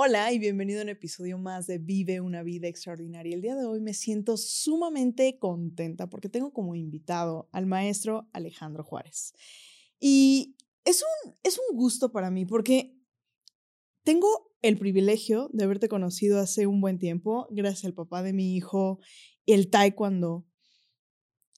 Hola y bienvenido a un episodio más de Vive una vida extraordinaria. El día de hoy me siento sumamente contenta porque tengo como invitado al maestro Alejandro Juárez. Y es un, es un gusto para mí porque tengo el privilegio de haberte conocido hace un buen tiempo, gracias al papá de mi hijo, el taekwondo.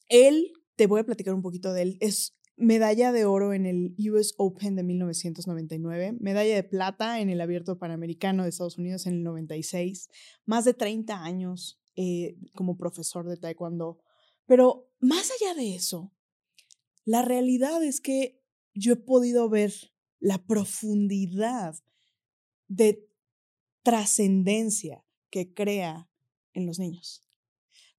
Él, te voy a platicar un poquito de él, es medalla de oro en el US Open de 1999, medalla de plata en el Abierto Panamericano de Estados Unidos en el 96, más de 30 años eh, como profesor de taekwondo. Pero más allá de eso, la realidad es que yo he podido ver la profundidad de trascendencia que crea en los niños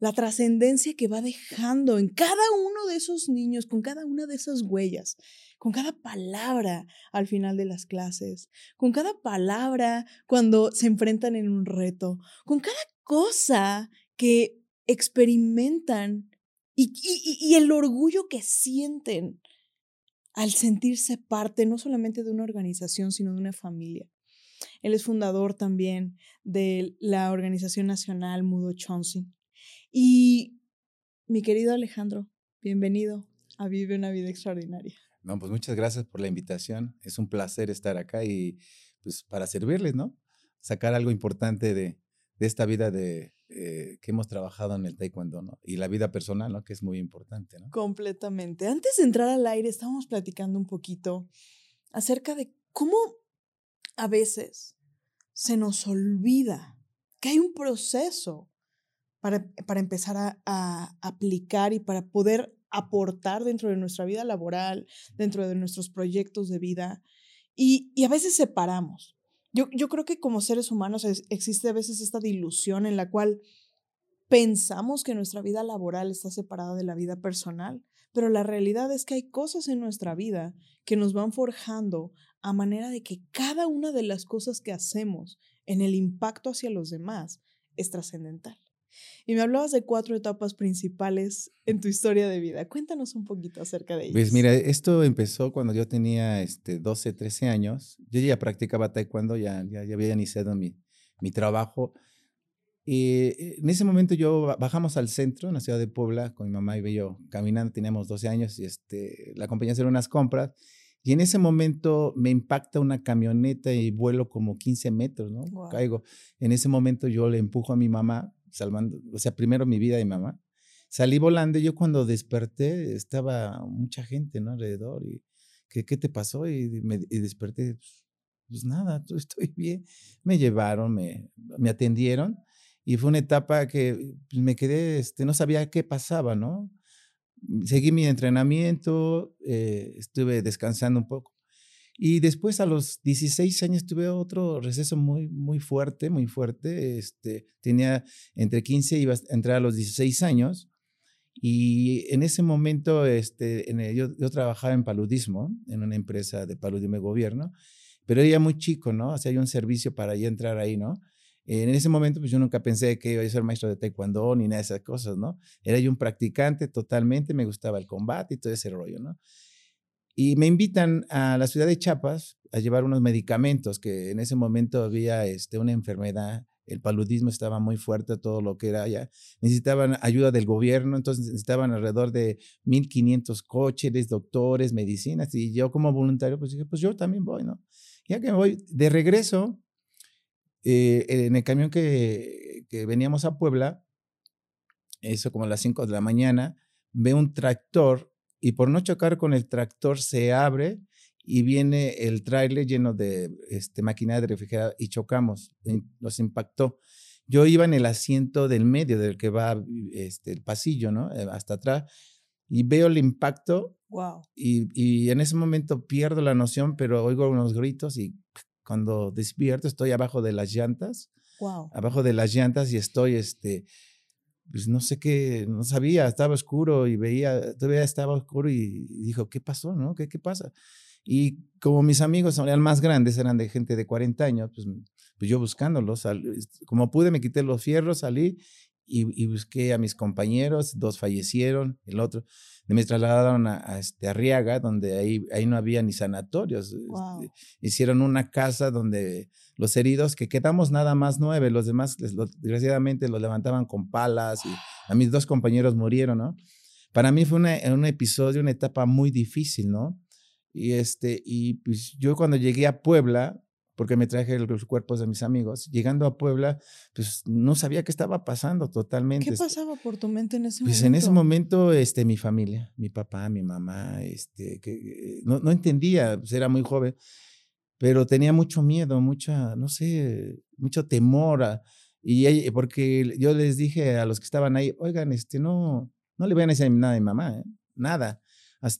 la trascendencia que va dejando en cada uno de esos niños, con cada una de esas huellas, con cada palabra al final de las clases, con cada palabra cuando se enfrentan en un reto, con cada cosa que experimentan y, y, el orgullo que sienten al sentirse parte no solamente de una organización, sino de una familia. Él es fundador también de la Organización Nacional Mudo Chonsey y mi querido Alejandro, bienvenido a Vive una vida extraordinaria. No, pues muchas gracias por la invitación. Es un placer estar acá y pues para servirles, ¿no? Sacar algo importante de, de esta vida de, eh, que hemos trabajado en el taekwondo, ¿no? Y la vida personal, ¿no? Que es muy importante, ¿no? Completamente. Antes de entrar al aire, estábamos platicando un poquito acerca de cómo a veces se nos olvida que hay un proceso para, para empezar a, aplicar y para poder aportar dentro de nuestra vida laboral, dentro de nuestros proyectos de vida. Y, a veces separamos. Yo, yo creo que como seres humanos existe a veces esta dilución en la cual pensamos que nuestra vida laboral está separada de la vida personal, pero la realidad es que hay cosas en nuestra vida que nos van forjando a manera de que cada una de las cosas que hacemos en el impacto hacia los demás es trascendental. Y me hablabas de cuatro etapas principales en tu historia de vida. Cuéntanos un poquito acerca de ellas. Pues mira, esto empezó cuando yo tenía este, 12, 13 años. Yo ya practicaba taekwondo, ya, ya, ya había iniciado mi, mi trabajo. Y eh, en ese momento yo bajamos al centro, en la ciudad de Puebla, con mi mamá y yo caminando, teníamos 12 años, y este, la acompañé a hacer unas compras. Y en ese momento me impacta una camioneta y vuelo como 15 metros, ¿no? Caigo. En ese momento yo le empujo a mi mamá, salvando, o sea, primero mi vida y mamá. Salí volando yo cuando desperté estaba mucha gente, ¿no? Alrededor y, ¿qué, qué te pasó? Y, me, y desperté, pues nada, estoy bien. Me llevaron, me, me atendieron y fue una etapa que pues, me quedé, este, no sabía qué pasaba, ¿no? Seguí mi entrenamiento, eh, estuve descansando un poco. Y después a los 16 años tuve otro receso muy, muy fuerte, muy fuerte. Este, tenía entre 15 y iba a entrar a los 16 años. Y en ese momento este, en yo, yo, trabajaba en paludismo, en una empresa de paludismo de gobierno, pero era muy chico, ¿no? O sea, un servicio para ya entrar ahí, ¿no? En ese momento, pues yo nunca pensé que iba a ser maestro de taekwondo ni nada de esas cosas, ¿no? Era yo un practicante totalmente, me gustaba el combate y todo ese rollo, ¿no? Y me invitan a la ciudad de Chiapas a llevar unos medicamentos, que en ese momento había este, una enfermedad, el paludismo estaba muy fuerte, todo lo que era allá. Necesitaban ayuda del gobierno, entonces necesitaban alrededor de 1.500 coches, doctores, medicinas, y yo como voluntario, pues dije, pues yo también voy, ¿no? Ya que me voy de regreso, eh, en el camión que, que veníamos a Puebla, eso como a las 5 de la mañana, veo un tractor y por no chocar con el tractor se abre y viene el trailer lleno de este, maquinaria de refrigerador y chocamos, nos impactó. Yo iba en el asiento del medio, del que va este, el pasillo, ¿no? Eh, hasta atrás, y veo el impacto. Wow. Y, y en ese momento pierdo la noción, pero oigo unos gritos y cuando despierto estoy abajo de las llantas. Wow. Abajo de las llantas y estoy, este, pues no sé qué, no sabía, estaba oscuro y veía, todavía estaba oscuro y, dijo, ¿qué pasó? ¿No? ¿Qué, qué pasa? Y como mis amigos eran más grandes, eran de gente de 40 años, pues, pues yo buscándolos, como pude me quité los fierros, salí y, busqué a mis compañeros, dos fallecieron, el otro me trasladaron a, este, Arriaga, donde ahí, ahí no había ni sanatorios. Este, hicieron una casa donde los heridos, que quedamos nada más nueve, los demás, desgraciadamente, los levantaban con palas y a mis dos compañeros murieron, ¿no? Para mí fue un episodio, una etapa muy difícil, ¿no? Y, este, y pues yo cuando llegué a Puebla, porque me traje los cuerpos de mis amigos. Llegando a Puebla, pues no sabía qué estaba pasando totalmente. ¿Qué pasaba por tu mente en ese momento? Pues en ese momento, este, mi familia, mi papá, mi mamá, este, que no, no entendía, pues era muy joven, pero tenía mucho miedo, mucha, no sé, mucho temor. y porque yo les dije a los que estaban ahí, oigan, este, no, no le vayan a decir nada a mi mamá, ¿eh? nada.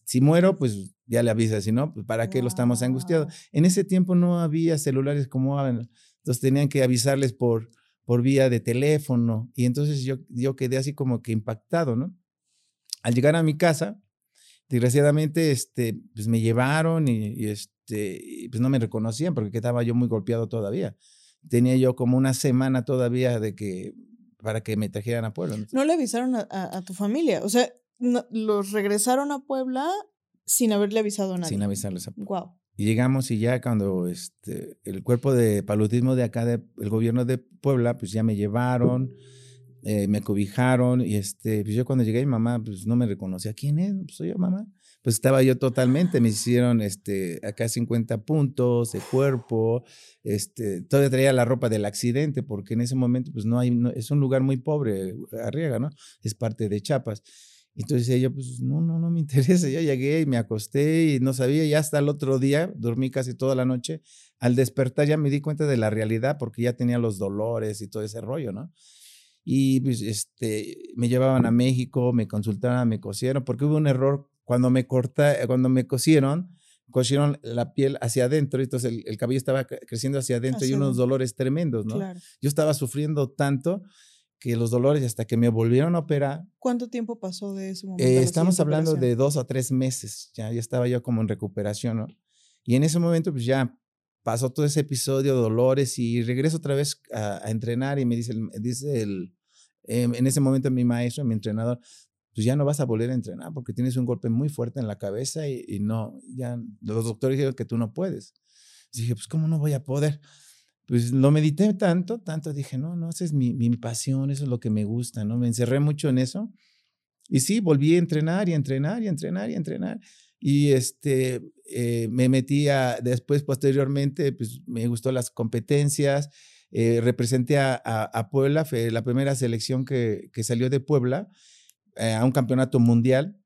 Si muero, pues ya le avisa, si no, pues para qué lo estamos angustiados. En ese tiempo no había celulares como ahora, entonces tenían que avisarles por, por vía de teléfono y entonces yo, yo quedé así como que impactado, ¿no? Al llegar a mi casa, desgraciadamente, este, pues me llevaron y, este, pues no me reconocían porque estaba yo muy golpeado todavía. Tenía yo como una semana todavía de que para que me trajeran a Puebla. No le avisaron a, a tu familia, o sea, los regresaron a Puebla sin haberle avisado a nadie. Sin avisarles a Wow. Y llegamos y ya cuando este, el cuerpo de paludismo de acá, del gobierno de Puebla, pues ya me llevaron, eh, me cobijaron y este, pues yo cuando llegué mi mamá, pues no me reconocía. ¿Quién es? Pues soy yo, mamá. Pues estaba yo totalmente, me hicieron este, acá 50 puntos de cuerpo, este, todavía traía la ropa del accidente, porque en ese momento pues no hay, es un lugar muy pobre, Arriaga, ¿no? Es parte de Chiapas. Entonces ella, pues no, no, no me interesa. Ya llegué y me acosté y no sabía. Y hasta el otro día, dormí casi toda la noche. Al despertar ya me di cuenta de la realidad porque ya tenía los dolores y todo ese rollo, ¿no? Y pues este, me llevaban a México, me consultaron, me cosieron, porque hubo un error cuando me corta, cuando me cosieron, cosieron la piel hacia adentro, entonces el, cabello estaba creciendo hacia adentro y unos dolores tremendos, ¿no? Yo estaba sufriendo tanto que los dolores hasta que me volvieron a operar. ¿Cuánto tiempo pasó de ese momento? Eh, estamos hablando de dos o tres meses, ya, ya estaba yo como en recuperación, ¿no? Y en ese momento pues ya pasó todo ese episodio de dolores y regreso otra vez a, entrenar y me dice, el, dice el, em, en ese momento mi maestro, mi entrenador, pues ya no vas a volver a entrenar porque tienes un golpe muy fuerte en la cabeza y, y no, ya los doctores dijeron que tú no puedes. Y dije, pues ¿cómo no voy a poder? Pues lo medité tanto, tanto, dije, no, no, esa es mi, mi, pasión, eso es lo que me gusta, ¿no? Me encerré mucho en eso. Y sí, volví a entrenar y entrenar y entrenar y entrenar. Y este, eh, me metí a, después, posteriormente, pues me gustó las competencias. Eh, representé a, a, Puebla, fue la primera selección que, que salió de Puebla eh, a un campeonato mundial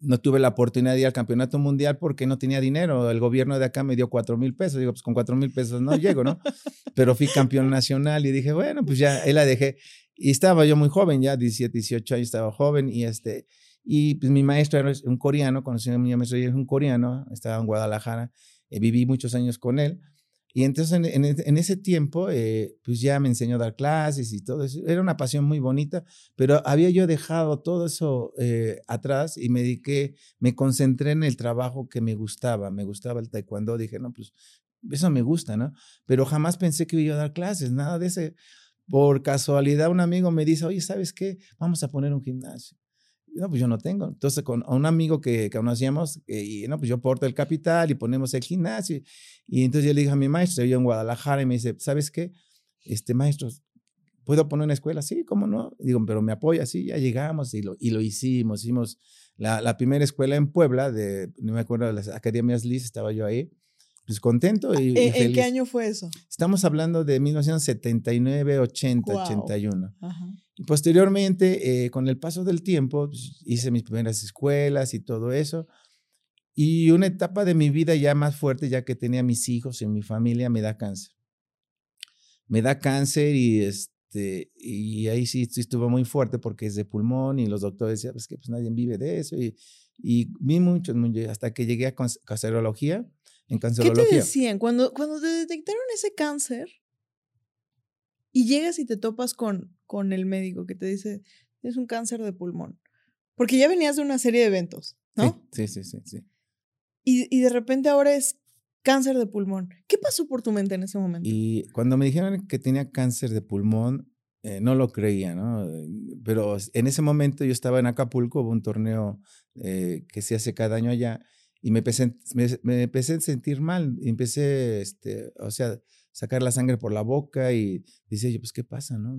no tuve la oportunidad de ir al campeonato mundial porque no tenía dinero. El gobierno de acá me dio cuatro mil pesos. Digo, pues con cuatro mil pesos no llego, ¿no? Pero fui campeón nacional y dije, bueno, pues ya, ahí la dejé. Y estaba yo muy joven, ya 17, 18 años estaba joven y este, y pues mi maestro era un coreano, conocí a mi maestro, es un coreano, estaba en Guadalajara, eh, viví muchos años con él. Y entonces en, ese tiempo, eh, pues ya me enseñó a dar clases y todo eso. Era una pasión muy bonita, pero había yo dejado todo eso eh, atrás y me dediqué, me concentré en el trabajo que me gustaba. Me gustaba el taekwondo. Dije, no, pues eso me gusta, ¿no? Pero jamás pensé que iba a dar clases, nada de ese. Por casualidad, un amigo me dice, oye, ¿sabes qué? Vamos a poner un gimnasio. No, pues yo no tengo. Entonces, con un amigo que, que conocíamos, eh, y no, pues yo porto el capital y ponemos el gimnasio. Y entonces yo le dije a mi maestro, yo en Guadalajara, y me dice, ¿sabes qué? Este maestro, ¿puedo poner una escuela? Sí, ¿cómo no? Digo, pero me apoya, sí, ya llegamos y lo, y lo hicimos. Hicimos la, la primera escuela en Puebla, de, no me acuerdo, de las Academias Liz, estaba yo ahí pues contento y, ¿En, ¿En qué año fue eso? Estamos hablando de 1979, 80, 81. Y posteriormente, eh, con el paso del tiempo, pues, hice mis primeras escuelas y todo eso. Y una etapa de mi vida ya más fuerte, ya que tenía mis hijos y mi familia, me da cáncer. Me da cáncer y, este, y ahí sí, estuvo muy fuerte porque es de pulmón y los doctores decían, pues que pues nadie vive de eso. Y, y vi muchos, hasta que llegué a cancerología en cancerología. ¿Qué te decían? Cuando, cuando te detectaron ese cáncer, Y llegas y te topas con, con el médico que te dice, es un cáncer de pulmón. Porque ya venías de una serie de eventos, ¿no? Sí, sí, sí, sí. Y, y de repente ahora es cáncer de pulmón. ¿Qué pasó por tu mente en ese momento? Y cuando me dijeron que tenía cáncer de pulmón, eh, no lo creía, ¿no? Pero en ese momento yo estaba en Acapulco, hubo un torneo eh, que se hace cada año allá, y me empecé, me, empecé a sentir mal, empecé, este, o sea, sacar la sangre por la boca y dice yo, pues, ¿qué pasa, no?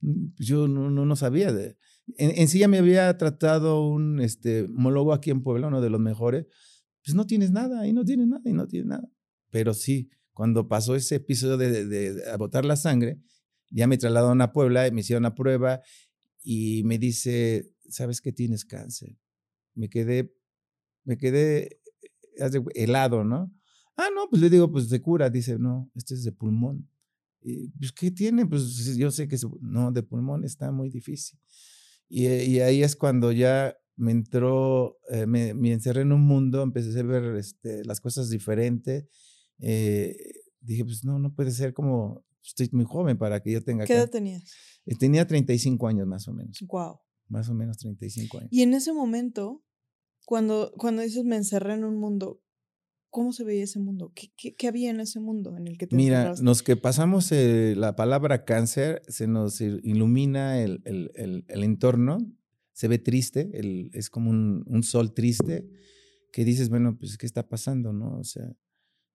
Mm, pues, yo no, no, no sabía. De, en, sí ya me había tratado un este, homólogo aquí en Puebla, uno de los mejores, pues no tienes nada, y no tienes nada, y no tienes nada. Pero sí, cuando pasó ese episodio de, de, de botar la sangre, ya me trasladaron a Puebla, me hicieron una prueba y me dice, ¿sabes que tienes cáncer? Me quedé, me quedé helado, ¿no? Ah, no, pues le digo, pues de cura. Dice, no, este es de pulmón. Y, pues, ¿qué tiene? Pues yo sé que no, de pulmón está muy difícil. Y, y ahí es cuando ya me entró, eh, me, me, encerré en un mundo, empecé a ver este, las cosas diferentes. Eh, dije, pues no, no puede ser como estoy muy joven para que yo tenga... ¿Qué edad tenías? Eh, tenía 35 años más o menos. Wow. Más o menos 35 años. Y en ese momento, cuando, cuando dices me encerré en un mundo, ¿cómo se veía ese mundo? ¿Qué, qué, qué había en ese mundo en el que te Mira, los que pasamos eh, la palabra cáncer, se nos ilumina el, el, el, el entorno, se ve triste, es como un, un, sol triste, que dices, bueno, pues, ¿qué está pasando? ¿no? O sea,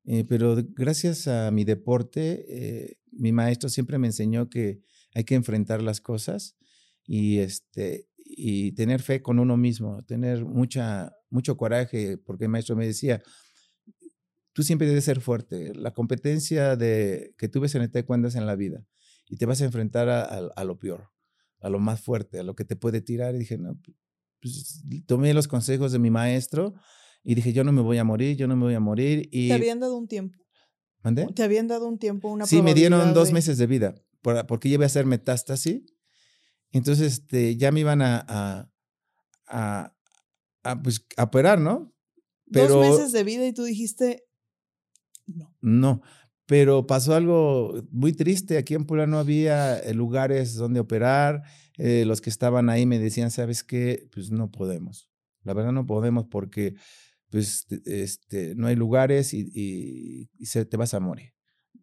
eh, pero gracias a mi deporte, eh, mi maestro siempre me enseñó que hay que enfrentar las cosas y, este, y tener fe con uno mismo, tener mucha, mucho coraje, porque el maestro me decía, tú siempre debes ser fuerte. La competencia de, que tú ves en el taekwondo es en la vida y te vas a enfrentar a, a, lo peor, a lo más fuerte, a lo que te puede tirar. Y dije, no, pues tomé los consejos de mi maestro y dije, yo no me voy a morir, yo no me voy a morir. Y... ¿Te habían dado un tiempo? ¿Mandé? ¿Te habían dado un tiempo, una Sí, me dieron dos meses de vida, porque yo iba a hacer metástasis. Entonces, este, ya me iban a, a, a, a, pues, a operar, ¿no? Pero, dos meses de vida y tú dijiste, no. Pero pasó algo muy triste. Aquí en Puebla no había eh, lugares donde operar. Eh, los que estaban ahí me decían, ¿sabes qué? Pues no podemos. La verdad no podemos porque pues este, no hay lugares y, se, te vas a morir.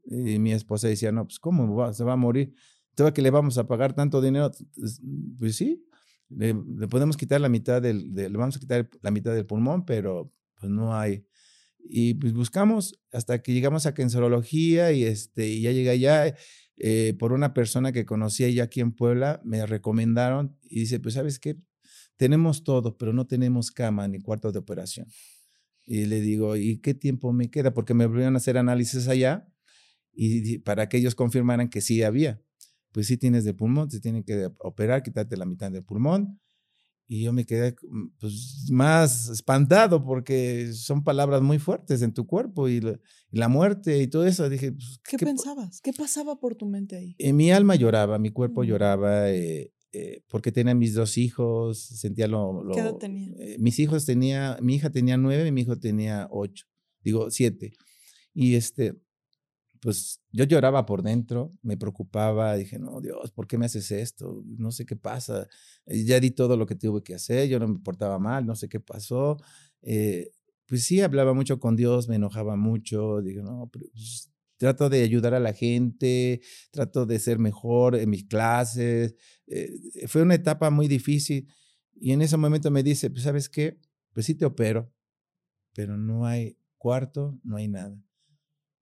Y mi esposa decía, no, pues ¿cómo se va a morir? ¿Todo que le vamos a pagar tanto dinero? Pues, sí, le, podemos quitar la mitad del, le vamos a quitar la mitad del pulmón, pero pues no hay. Y pues buscamos hasta que llegamos a Kensorología y, este, y ya llegué allá eh, por una persona que conocía ya aquí en Puebla, me recomendaron y dice, pues sabes qué, tenemos todo, pero no tenemos cama ni cuarto de operación. Y le digo, ¿y qué tiempo me queda? Porque me volvieron a hacer análisis allá y para que ellos confirmaran que sí había. Pues sí tienes de pulmón, te tienen que operar, quitarte la mitad del pulmón. Y yo me quedé pues, más espantado porque son palabras muy fuertes en tu cuerpo y la, muerte y todo eso. Dije, pues, ¿qué, pensabas? ¿Qué pasaba por tu mente ahí? En mi alma lloraba, mi cuerpo lloraba. Eh, eh, porque tenía mis dos hijos, sentía lo... ¿Qué edad tenía? Eh, mis hijos tenía, mi hija tenía nueve y mi hijo tenía ocho, digo siete. Y este, pues yo lloraba por dentro, me preocupaba, dije, no, Dios, ¿por qué me haces esto? No sé qué pasa. Eh, ya di todo lo que tuve que hacer, yo no me portaba mal, no sé qué pasó. pues sí, hablaba mucho con Dios, me enojaba mucho, digo, no, pues, trato de ayudar a la gente, trato de ser mejor en mis clases. Eh, fue una etapa muy difícil y en ese momento me dice, pues sabes qué, pues sí te opero, pero no hay cuarto, no hay nada.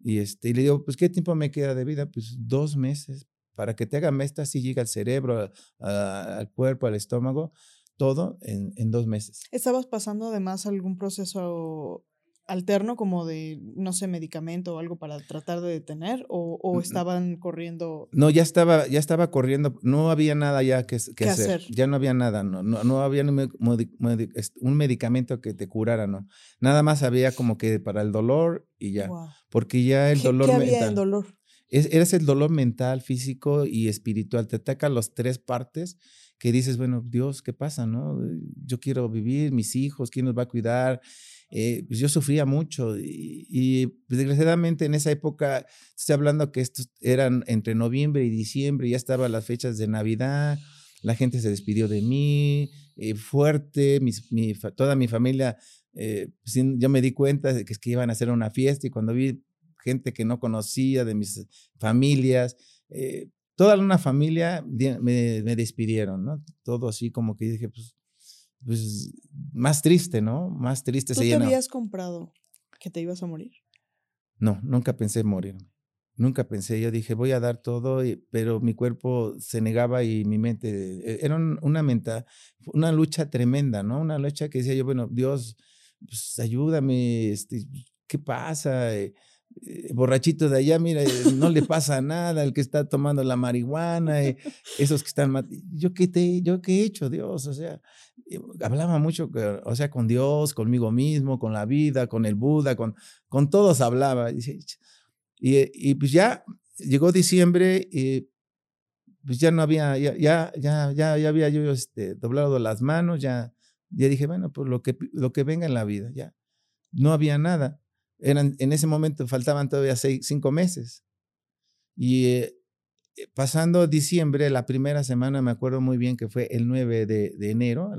Y, este, y le digo, pues ¿qué tiempo me queda de vida? Pues dos meses. Para que te haga mesta, si llega al cerebro, al cuerpo, al estómago, todo en, en dos meses. ¿Estabas pasando además algún proceso alterno como de, no sé, medicamento o algo para tratar de detener o, estaban corriendo? No, ya estaba, ya estaba corriendo, no había nada ya que, que hacer? ya no había nada, no, no, no había un medicamento que te curara, no, nada más había como que para el dolor y ya, porque ya el dolor ¿qué había el dolor? Es, eres el dolor mental, físico y espiritual, te ataca las tres partes que dices, bueno, Dios, ¿qué pasa? No? Yo quiero vivir, mis hijos, ¿quién nos va a cuidar? Eh, pues yo sufría mucho y, y desgraciadamente en esa época, estoy hablando que estos eran entre noviembre y diciembre, ya estaban las fechas de Navidad, la gente se despidió de mí, eh, fuerte, mi, toda mi familia, eh, yo me di cuenta de que, es que iban a hacer una fiesta y cuando vi gente que no conocía de mis familias, eh, toda una familia me, me, despidieron, ¿no? Todo así como que dije, pues, pues más triste, ¿no? Más triste ¿Tú te habías comprado que te ibas a morir? No, nunca pensé morirme. Nunca pensé, yo dije, voy a dar todo, pero mi cuerpo se negaba y mi mente, eh, era una menta, una lucha tremenda, ¿no? Una lucha que decía yo, bueno, Dios, pues ayúdame, este, ¿qué pasa? Eh, eh, borrachito de allá, mira, no le pasa nada, el que está tomando la marihuana, esos que están, yo qué te, yo qué he hecho, Dios, o sea, hablaba mucho, o sea, con Dios, conmigo mismo, con la vida, con el Buda, con, con todos hablaba. Y, y, pues ya llegó diciembre y pues ya no había, ya, ya, ya, ya, había yo este, doblado las manos, ya, ya dije, bueno, pues lo que, lo que venga en la vida, ya. No había nada. Eran, en ese momento faltaban todavía seis, cinco meses. Y eh, eh, pasando diciembre, la primera semana, me acuerdo muy bien que fue el 9 de, de enero,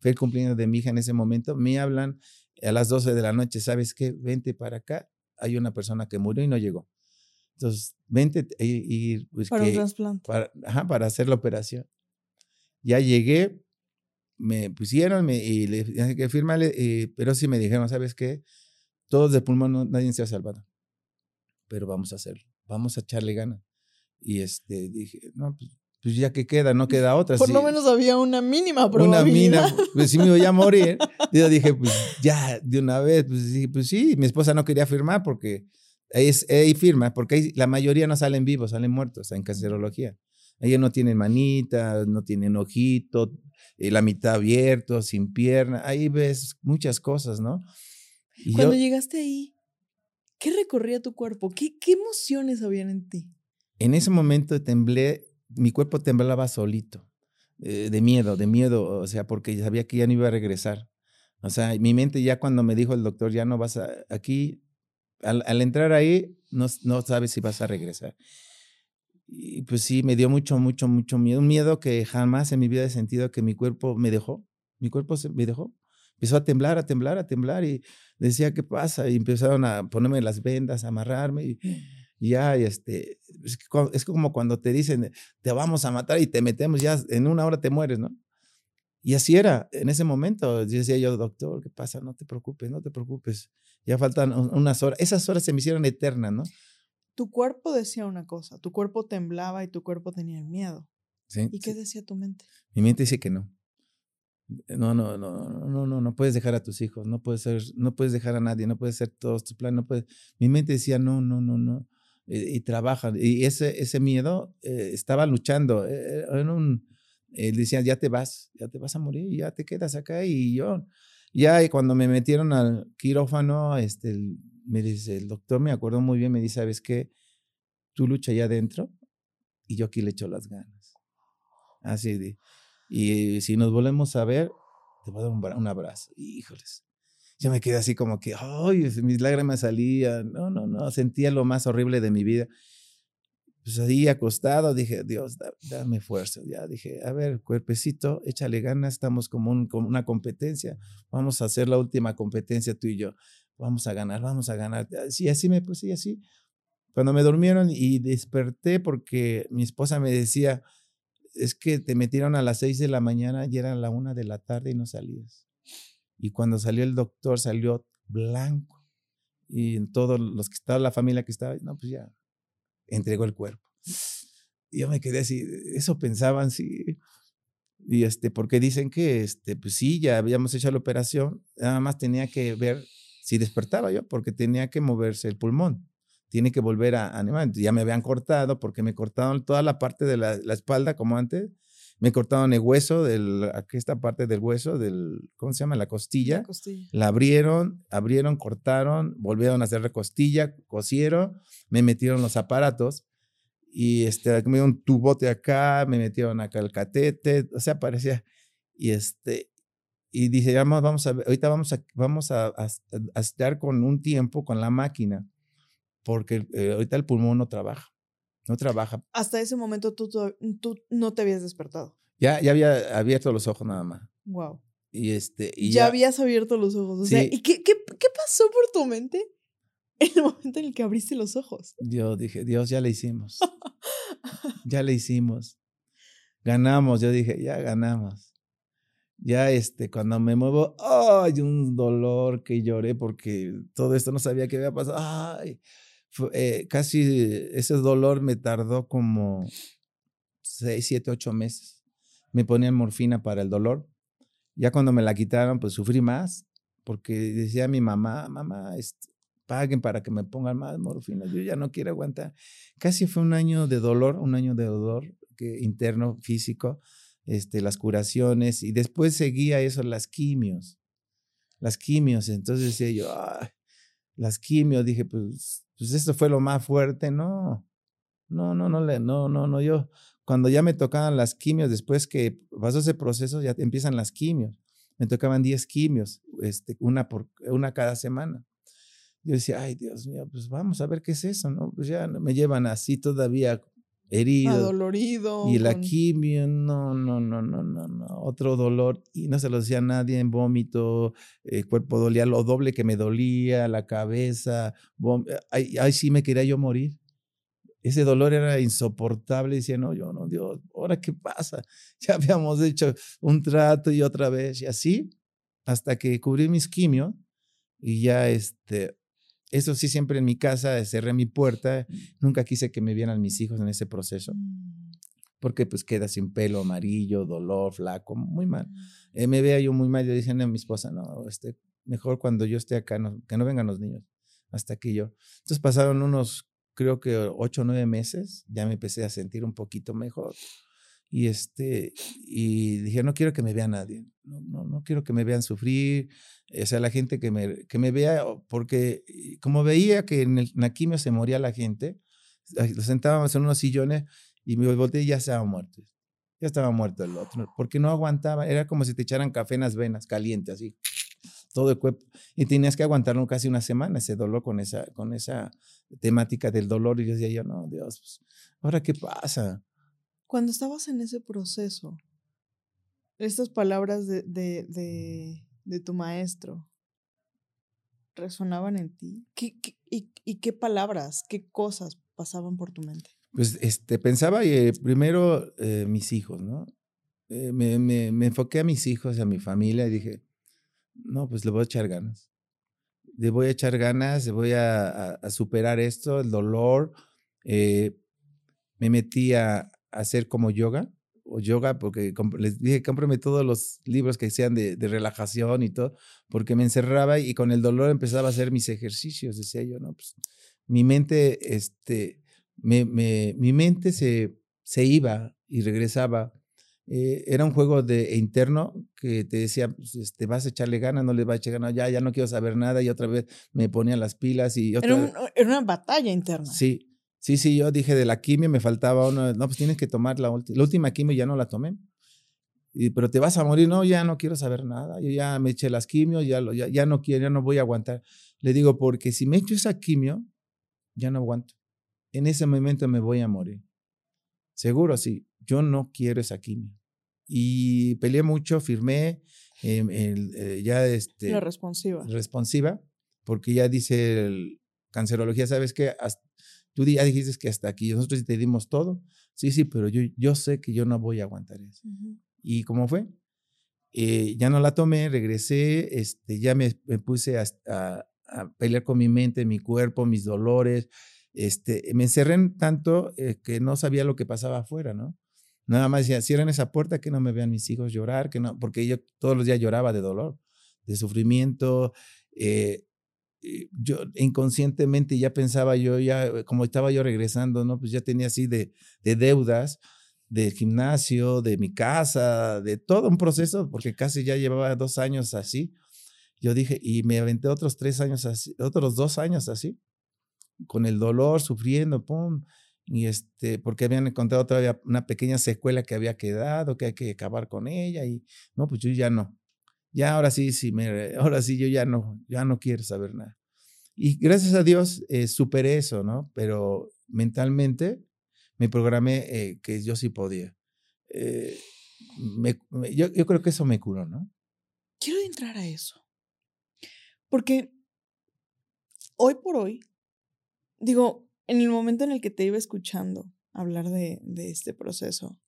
fue el cumpleaños de mi hija en ese momento, me hablan a las 12 de la noche, ¿sabes qué? Vente para acá hay una persona que murió y no llegó. Entonces, vente y... pues para un trasplante. Para, ajá, para hacer la operación. Ya llegué, me pusieron y le dije que firmale, eh, pero sí me dijeron, ¿sabes qué? Todos de pulmón, nadie se ha salvado. Pero vamos a hacerlo, vamos a echarle ganas. Y este, dije, no, pues, pues ya que queda, no queda otra. Por lo menos había una mínima probabilidad. Una mínima, pues sí me voy a morir. yo dije, pues ya, de una vez, pues sí, pues sí, mi esposa no quería firmar porque ahí, es, ahí firma, porque la mayoría no salen vivos, salen muertos en cancerología. Ellos no tienen manitas, no tienen ojito, eh, la mitad abierto, sin pierna. Ahí ves muchas cosas, ¿no? Y Cuando llegaste ahí, ¿qué recorría tu cuerpo? ¿Qué, ¿Qué emociones habían en ti? En ese momento temblé, mi cuerpo temblaba solito, eh, de miedo, de miedo, o sea, porque sabía que ya no iba a regresar. O sea, mi mente ya cuando me dijo el doctor, ya no vas a, aquí, al, entrar ahí, no, no sabes si vas a regresar. Y pues sí, me dio mucho, mucho, mucho miedo. Un miedo que jamás en mi vida he sentido que mi cuerpo me dejó. Mi cuerpo se, me dejó. Empezó a temblar, a temblar, a temblar y decía, ¿qué pasa? Y empezaron a ponerme las vendas, a amarrarme y, ya, este, es, como cuando te dicen, te vamos a matar y te metemos, ya en una hora te mueres, ¿no? Y así era en ese momento. Decía yo, doctor, ¿qué pasa? No te preocupes, no te preocupes. Ya faltan unas horas. Esas horas se me hicieron eternas, ¿no? Tu cuerpo decía una cosa, tu cuerpo temblaba y tu cuerpo tenía miedo. ¿Sí? ¿Y qué decía tu mente? Mi mente dice que no. No, no, no, no, no, no puedes dejar a tus hijos, no puedes ser, no puedes dejar a nadie, no puedes hacer todos tus planes, no puedes. Mi mente decía no, no, no, no. Y, trabajan. Y ese, ese miedo eh, estaba luchando. Eh, en un, él decía, ya te vas, ya te vas a morir, ya te quedas acá. Y yo, ya y cuando me metieron al quirófano, este, me dice, el doctor me acuerdo muy bien, me dice, ¿sabes qué? Tú lucha allá adentro y yo aquí le echo las ganas. Así de, y si nos volvemos a ver, te voy a dar un, un abrazo. Híjoles. Yo me quedé así como que, ay, mis lágrimas salían. No, no, no, sentía lo más horrible de mi vida pues ahí acostado, dije, Dios, dame fuerza. Ya dije, a ver, cuerpecito, échale ganas, estamos como, un, como una competencia, vamos a hacer la última competencia tú y yo, vamos a ganar, vamos a ganar. Sí, así me puse, y así. Cuando me durmieron y desperté porque mi esposa me decía, es que te metieron a las seis de la mañana y era la una de la tarde y no salías. Y cuando salió el doctor salió blanco. Y en todos los que estaba, la familia que estaba, no, pues ya, entregó el cuerpo. Y yo me quedé así, eso pensaban, sí. Y este, porque dicen que, este, pues sí, ya habíamos hecho la operación, nada más tenía que ver si despertaba yo, porque tenía que moverse el pulmón, tiene que volver a animar. Ya me habían cortado, porque me cortaron toda la parte de la, la espalda, como antes, me cortaron el hueso, del, aquí esta parte del hueso, del, ¿cómo se llama? La costilla. La costilla. La abrieron, abrieron, cortaron, volvieron a hacer costilla, cosieron, me metieron los aparatos y este, me dieron un tubote acá, me metieron acá el catete, o sea, parecía, y este, y dice, vamos, vamos a ver, ahorita vamos a, vamos a, a, estar con un tiempo con la máquina, porque eh, ahorita el pulmón no trabaja, no trabaja. Hasta ese momento tú, tú, no te habías despertado. Ya, ya había abierto los ojos nada más. Wow. Y este, y ya, habías abierto los ojos. O sea, ¿y qué, qué, qué pasó por tu mente en el momento en el que abriste los ojos? Yo dije, Dios, ya le hicimos. ya le hicimos. Ganamos, yo dije, ya ganamos. Ya este, cuando me muevo, ay, un dolor que lloré porque todo esto no sabía qué había pasado. Ay, eh, casi ese dolor me tardó como seis, siete, ocho meses. Me ponían morfina para el dolor. Ya cuando me la quitaron, pues sufrí más porque decía mi mamá, mamá, paguen para que me pongan más morfina, yo ya no quiero aguantar. Casi fue un año de dolor, un año de dolor interno, físico, este, las curaciones, y después seguía eso, las quimios, las quimios, entonces decía yo, las quimios, dije, pues, pues esto fue lo más fuerte, no, no, no, no, no, no, no, yo, cuando ya me tocaban las quimios, después que pasó ese proceso, ya empiezan las quimios, me tocaban 10 quimios, este, una, por, una cada semana. Yo decía, ay, Dios mío, pues vamos a ver qué es eso, ¿no? Pues ya me llevan así todavía herido. Adolorido. Y la quimio, no, no, no, no, no, no, otro dolor. Y no se lo decía a nadie en vómito, el cuerpo dolía lo doble que me dolía, la cabeza, ay, ay, sí me quería yo morir. Ese dolor era insoportable. Decía, no, yo no, Dios, ¿ahora qué pasa? Ya habíamos hecho un trato y otra vez, y así, hasta que cubrí mis quimios y ya este, eso sí, siempre en mi casa cerré mi puerta. Nunca quise que me vieran mis hijos en ese proceso. Mm. Porque pues queda sin pelo, amarillo, dolor, flaco, muy mal. Mm. Eh, me veía yo muy mal. Yo dije a mi esposa, no, este, mejor cuando yo esté acá, que no vengan los niños. Hasta que yo. Entonces pasaron unos, creo que ocho o nueve meses. Ya me empecé a sentir un poquito mejor. Y, este, y dije, no quiero que me vea nadie, no, no, no quiero que me vean sufrir, o sea, la gente que me, que me vea, porque como veía que en, el, la quimio se moría la gente, lo sentábamos en unos sillones y me volteé y ya estaba muerto. Ya estaba muerto el otro, porque no aguantaba, era como si te echaran café en las venas, caliente, así, todo el cuerpo. Y tenías que aguantarlo casi una semana, ese dolor con esa, con esa temática del dolor. Y yo decía, yo, no, Dios, pues, ¿ahora qué pasa? Cuando estabas en ese proceso, estas palabras de, de, de, tu maestro resonaban en ti. ¿Qué, y, qué palabras, qué cosas pasaban por tu mente? Pues este, pensaba eh, primero eh, mis hijos, ¿no? Eh, me, me, me, enfoqué a mis hijos, a mi familia y dije, no, pues le voy a echar ganas. Le voy a echar ganas, le voy a, a, superar esto, el dolor. me metí a, hacer como yoga o yoga, porque les dije, cómprame todos los libros que sean de, relajación y todo, porque me encerraba y con el dolor empezaba a hacer mis ejercicios, decía yo, ¿no? Pues, mi mente, este, me, me, mi mente se, se iba y regresaba. Eh, era un juego de interno que te decía, pues, este, vas a echarle ganas, no le vas a echar ganas, ya, ya no quiero saber nada y otra vez me ponía las pilas y otra era una batalla interna. Sí, Sí, sí, yo dije de la quimio me faltaba uno. No, pues tienes que tomar la última. La última quimio ya no la tomé. Y, pero te vas a morir. No, ya no quiero saber nada. Yo ya me eché las quimios, ya, lo, ya, ya no quiero, ya no voy a aguantar. Le digo, porque si me echo esa quimio, ya no aguanto. En ese momento me voy a morir. Seguro, sí. Yo no quiero esa quimio. Y peleé mucho, firmé em, eh, ya este... La responsiva. Responsiva, porque ya dice el, cancerología, ¿sabes qué? Hasta, Tú ya dijiste que hasta aquí, nosotros te dimos todo. Sí, sí, pero yo, yo sé que yo no voy a aguantar eso. ¿Y cómo fue? Eh, ya no la tomé, regresé, este, ya me, puse a, a, pelear con mi mente, mi cuerpo, mis dolores. Este, me encerré tanto eh, que no sabía lo que pasaba afuera, ¿no? Nada más decía, cierren esa puerta, que no me vean mis hijos llorar, que no, porque yo todos los días lloraba de dolor, de sufrimiento. Eh, yo inconscientemente ya pensaba yo, ya eh, como estaba yo regresando, ¿no? Pues ya tenía así de, de deudas del gimnasio, de mi casa, de todo un proceso, porque casi ya llevaba dos años así. Yo dije, y me aventé otros tres años así, otros dos años así, con el dolor, sufriendo, pum. y este, porque habían encontrado todavía una pequeña secuela que había quedado, que hay que acabar con ella y no, pues yo ya no. Ya ahora sí, sí, me, ahora sí yo ya no, ya no quiero saber nada. Y gracias a Dios eh, superé eso, ¿no? Pero mentalmente me programé eh, que yo sí podía. Eh, yo, yo creo que eso me curó, ¿no? Quiero entrar a eso. Porque hoy por hoy, digo, en el momento en el que te iba escuchando hablar de, este proceso,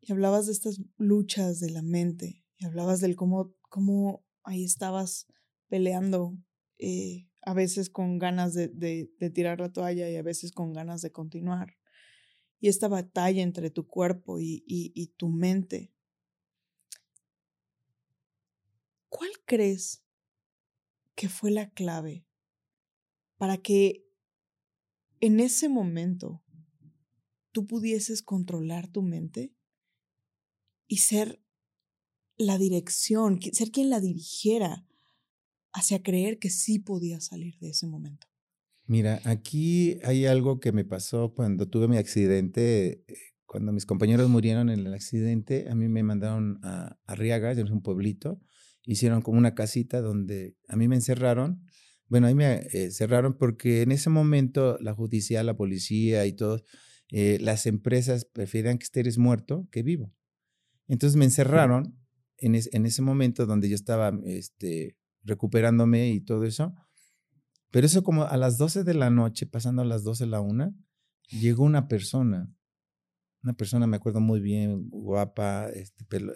y hablabas de estas luchas de la mente, y hablabas del cómo, cómo ahí estabas peleando, eh, a veces con ganas de, tirar la toalla y a veces con ganas de continuar. Y esta batalla entre tu cuerpo y, y tu mente. ¿Cuál crees que fue la clave para que en ese momento tú pudieses controlar tu mente y ser la dirección, ser quien la dirigiera hacia creer que sí podía salir de ese momento. Mira, aquí hay algo que me pasó cuando tuve mi accidente, eh, cuando mis compañeros murieron en el accidente, a mí me mandaron a Arriaga, es un pueblito, hicieron como una casita donde a mí me encerraron bueno, ahí me eh, cerraron porque en ese momento la judicial, la policía y todos, eh, las empresas preferían que estés muerto que vivo. Entonces me encerraron en, en, ese momento donde yo estaba este, recuperándome y todo eso. Pero eso como a las 12 de la noche, pasando a las 12 de la una, llegó una persona, una persona me acuerdo muy bien, guapa, este, pelo,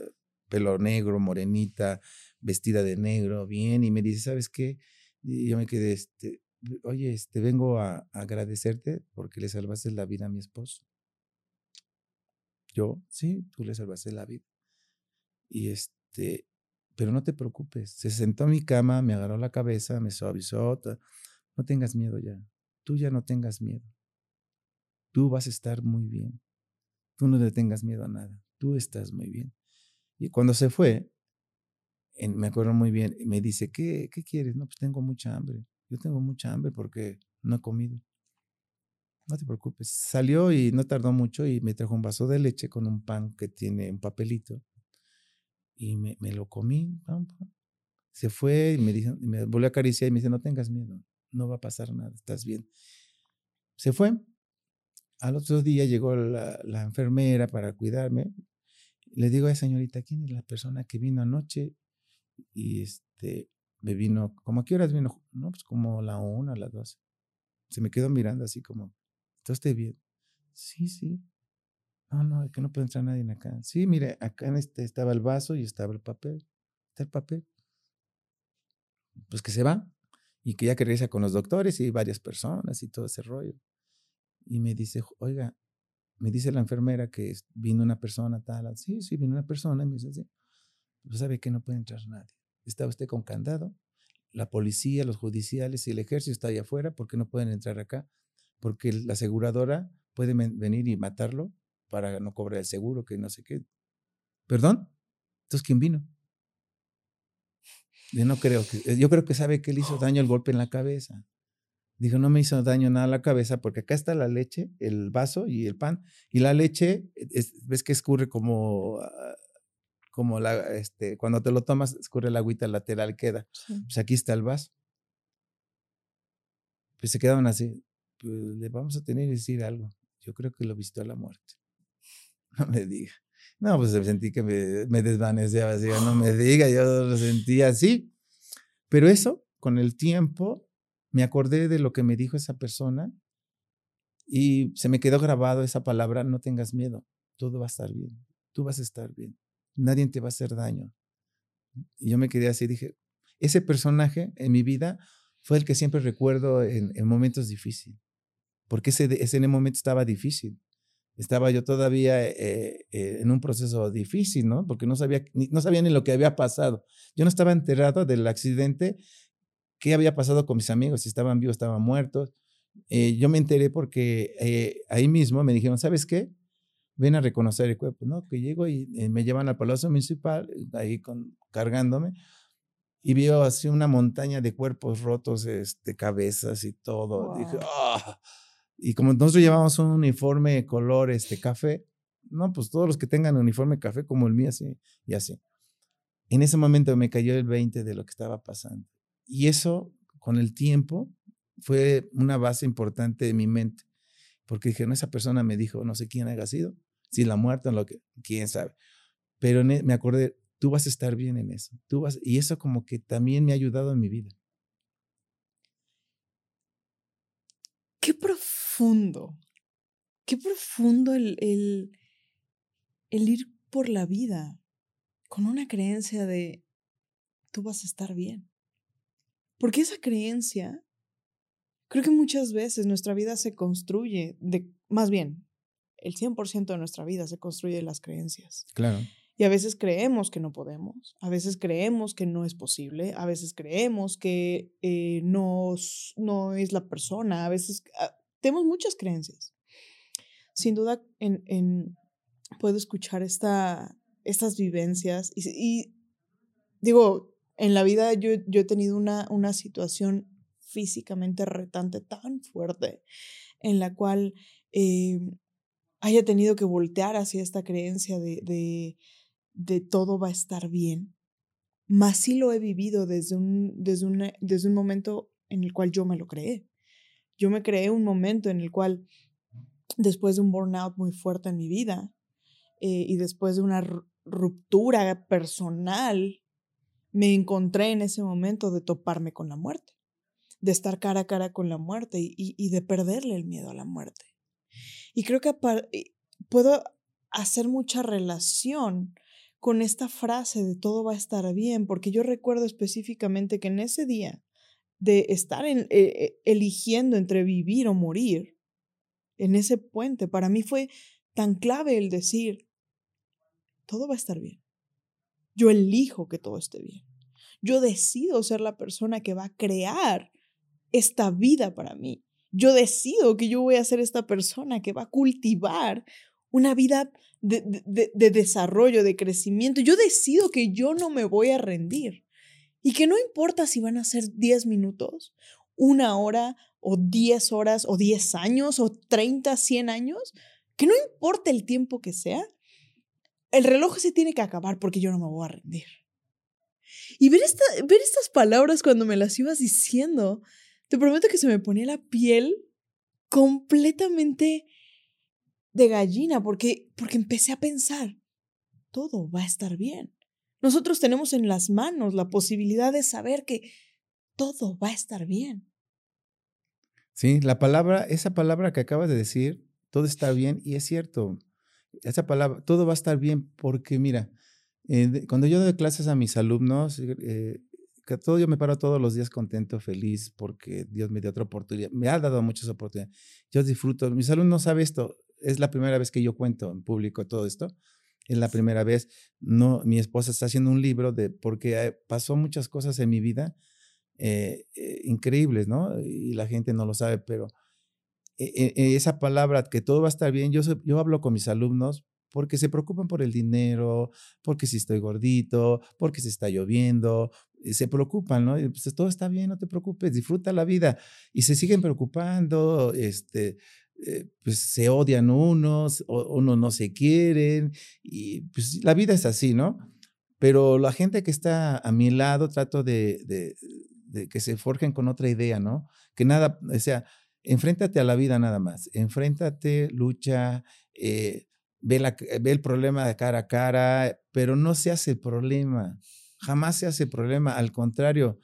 pelo negro, morenita, vestida de negro, bien, y me dice, ¿sabes qué? Y yo me quedé, este, oye, este, vengo a, agradecerte porque le salvaste la vida a mi esposo. Yo, sí, tú le salvaste la vida. Y este, pero no te preocupes. Se sentó a mi cama, me agarró la cabeza, me suavizó. No tengas miedo ya. Tú ya no tengas miedo. Tú vas a estar muy bien. Tú no le tengas miedo a nada. Tú estás muy bien. Y cuando se fue, me acuerdo muy bien, me dice, ¿qué, ¿qué quieres? No, pues tengo mucha hambre. Yo tengo mucha hambre porque no he comido. No te preocupes. Salió y no tardó mucho y me trajo un vaso de leche con un pan que tiene un papelito. Y me, me lo comí. Se fue y me, dijo, me volvió a acariciar y me dice, no tengas miedo, no va a pasar nada, estás bien. Se fue. Al otro día llegó la, la enfermera para cuidarme. Le digo a señorita, ¿quién es la persona que vino anoche y este, me vino, ¿cómo a qué horas vino? No, pues como la una, las dos. Se me quedó mirando así como, ¿está usted bien? Sí, sí. No, no, es que no puede entrar nadie acá. Sí, mire, acá en este estaba el vaso y estaba el papel. Está el papel. Pues que se va y que ya que regresa con los doctores y varias personas y todo ese rollo. Y me dice, oiga, me dice la enfermera que vino una persona tal. Sí, sí, vino una persona. Y me dice, sí pues sabe que no puede entrar nadie. Está usted con candado, la policía, los judiciales y el ejército está allá afuera porque no pueden entrar acá, porque la aseguradora puede venir y matarlo para no cobrar el seguro, que no sé qué. ¿Perdón? Entonces, ¿quién vino? Yo no creo que, eh, yo creo que sabe que le hizo daño el golpe en la cabeza. Dijo, no me hizo daño nada a la cabeza porque acá está la leche, el vaso y el pan. Y la leche, ves que escurre como ah, como la, este, cuando te lo tomas, escurre el agüita lateral, queda. Pues aquí está el vaso. Pues se quedaban así. Pues le vamos a tener que decir algo. Yo creo que lo vistió a la muerte. No me diga. No, pues sentí que me, me desvanecía, así, no me diga, yo lo sentía así. Pero eso, con el tiempo, me acordé de lo que me dijo esa persona y se me quedó grabado esa palabra, no tengas miedo, todo va a estar bien, tú vas a estar bien nadie te va a hacer daño. Y yo me quedé así, dije, ese personaje en mi vida fue el que siempre recuerdo en, momentos difíciles, porque ese, ese momento estaba difícil. Estaba yo todavía eh, eh, en un proceso difícil, ¿no? Porque no sabía, ni, no sabía ni lo que había pasado. Yo no estaba enterado del accidente, qué había pasado con mis amigos, si estaban vivos, estaban muertos. Eh, yo me enteré porque ahí mismo me dijeron, ¿sabes qué? ven a reconocer el cuerpo, ¿no? Que llego y eh, me llevan al Palacio Municipal, ahí con, cargándome, y veo así una montaña de cuerpos rotos, este, cabezas y todo. Dije, ¡ah! Y como nosotros llevamos un uniforme color este, café, no, pues todos los que tengan uniforme café como el mío, así y así. En ese momento me cayó el 20 de lo que estaba pasando. Y eso, con el tiempo, fue una base importante de mi mente. Porque dije, no, esa persona me dijo, no sé quién haya sido, si la muerte o lo que, quién sabe. Pero e, me acordé, tú vas a estar bien en eso. Tú vas, y eso como que también me ha ayudado en mi vida. Qué profundo, qué profundo el, el, el ir por la vida con una creencia de tú vas a estar bien. Porque esa creencia, creo que muchas veces nuestra vida se construye de, más bien, el 100% de nuestra vida se construye de las creencias. Claro. Y a veces creemos que no podemos, a veces creemos que no es posible, a veces creemos que eh, no, no es la persona, a veces ah, tenemos muchas creencias. Sin duda, en, puedo escuchar esta, estas vivencias y, digo, en la vida yo, yo he tenido una, una situación físicamente retante tan fuerte en la cual eh, haya tenido que voltear hacia esta creencia de, de todo va a estar bien. Más sí lo he vivido desde un, desde, desde un momento en el cual yo me lo creé. Yo me creé un momento en el cual, después de un burnout muy fuerte en mi vida eh, y después de una ruptura personal, me encontré en ese momento de toparme con la muerte, de estar cara a cara con la muerte y, y de perderle el miedo a la muerte. Y creo que puedo hacer mucha relación con esta frase de todo va a estar bien, porque yo recuerdo específicamente que en ese día de estar en, eh, eh, eligiendo entre vivir o morir, en ese puente, para mí fue tan clave el decir, todo va a estar bien. Yo elijo que todo esté bien. Yo decido ser la persona que va a crear esta vida para mí. Yo decido que yo voy a ser esta persona que va a cultivar una vida de, desarrollo, de crecimiento. Yo decido que yo no me voy a rendir y que no importa si van a ser 10 minutos, una hora o 10 horas o 10 años o 30, 100 años, que no importa el tiempo que sea, el reloj se tiene que acabar porque yo no me voy a rendir. Y ver, esta, ver estas palabras cuando me las ibas diciendo, te prometo que se me ponía la piel completamente de gallina porque, porque empecé a pensar, todo va a estar bien. Nosotros tenemos en las manos la posibilidad de saber que todo va a estar bien. Sí, la palabra, esa palabra que acabas de decir, todo está bien, y es cierto. Esa palabra, todo va a estar bien, porque mira, eh, cuando yo doy clases a mis alumnos, eh, que todo yo me paro todos los días contento, feliz, porque Dios me dio otra oportunidad, me ha dado muchas oportunidades. Yo disfruto, mis alumnos saben esto, es la primera vez que yo cuento en público todo esto. Es la primera vez. No, mi esposa está haciendo un libro de porque pasó muchas cosas en mi vida eh, eh, increíbles, ¿no? Y la gente no lo sabe, pero esa palabra que todo va a estar bien, yo, yo hablo con mis alumnos porque se preocupan por el dinero, porque si estoy gordito, porque si está lloviendo, se preocupan, ¿no? Pues todo está bien, no te preocupes, disfruta la vida. Y se siguen preocupando, este, eh, pues se odian unos, o, no se quieren, y pues la vida es así, ¿no? Pero la gente que está a mi lado trato de, de, que se forjen con otra idea, ¿no? Que nada, o sea, enfréntate a la vida nada más, enfréntate, lucha, eh, ve, la, ve el problema de cara a cara, pero no se hace problema, jamás se hace problema, al contrario,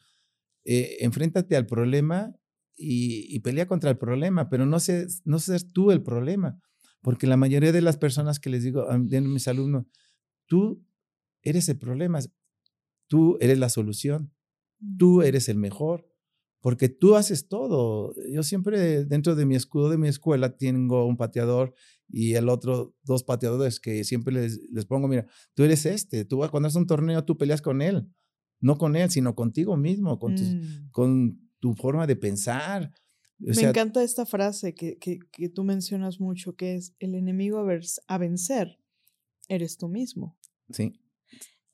eh, enfréntate al problema y, pelea contra el problema, pero no seas, no tú el problema, porque la mayoría de las personas que les digo a mis alumnos, tú eres el problema, tú eres la solución, tú eres el mejor, porque tú haces todo. Yo siempre dentro de mi escudo de mi escuela tengo un pateador y el otro dos pateadores que siempre les, les pongo, mira, tú eres este, tú cuando haces un torneo tú peleas con él, no con él, sino contigo mismo, con, mm. con tu forma de pensar. Me encanta esta frase que, que, que, tú mencionas mucho, que es el enemigo a, ver, a vencer, eres tú mismo. Sí.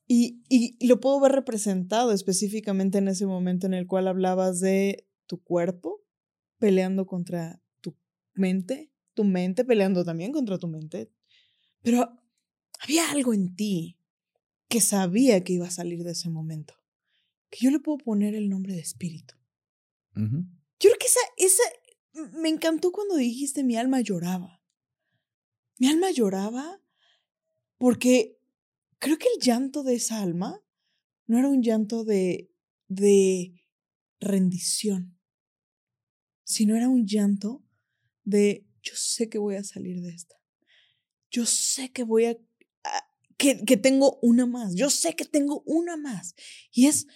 Y, y, lo puedo ver representado específicamente en ese momento en el cual hablabas de tu cuerpo peleando contra tu mente, tu mente peleando también contra tu mente, pero había algo en ti que sabía que iba a salir de ese momento, que yo le puedo poner el nombre de espíritu. Yo creo que esa, esa, me encantó cuando dijiste mi alma lloraba. Mi alma lloraba porque creo que el llanto de esa alma no era un llanto de, de rendición, sino era un llanto de yo sé que voy a salir de esta. Yo sé que voy a, que, que tengo una más. Yo sé que tengo una más. Y es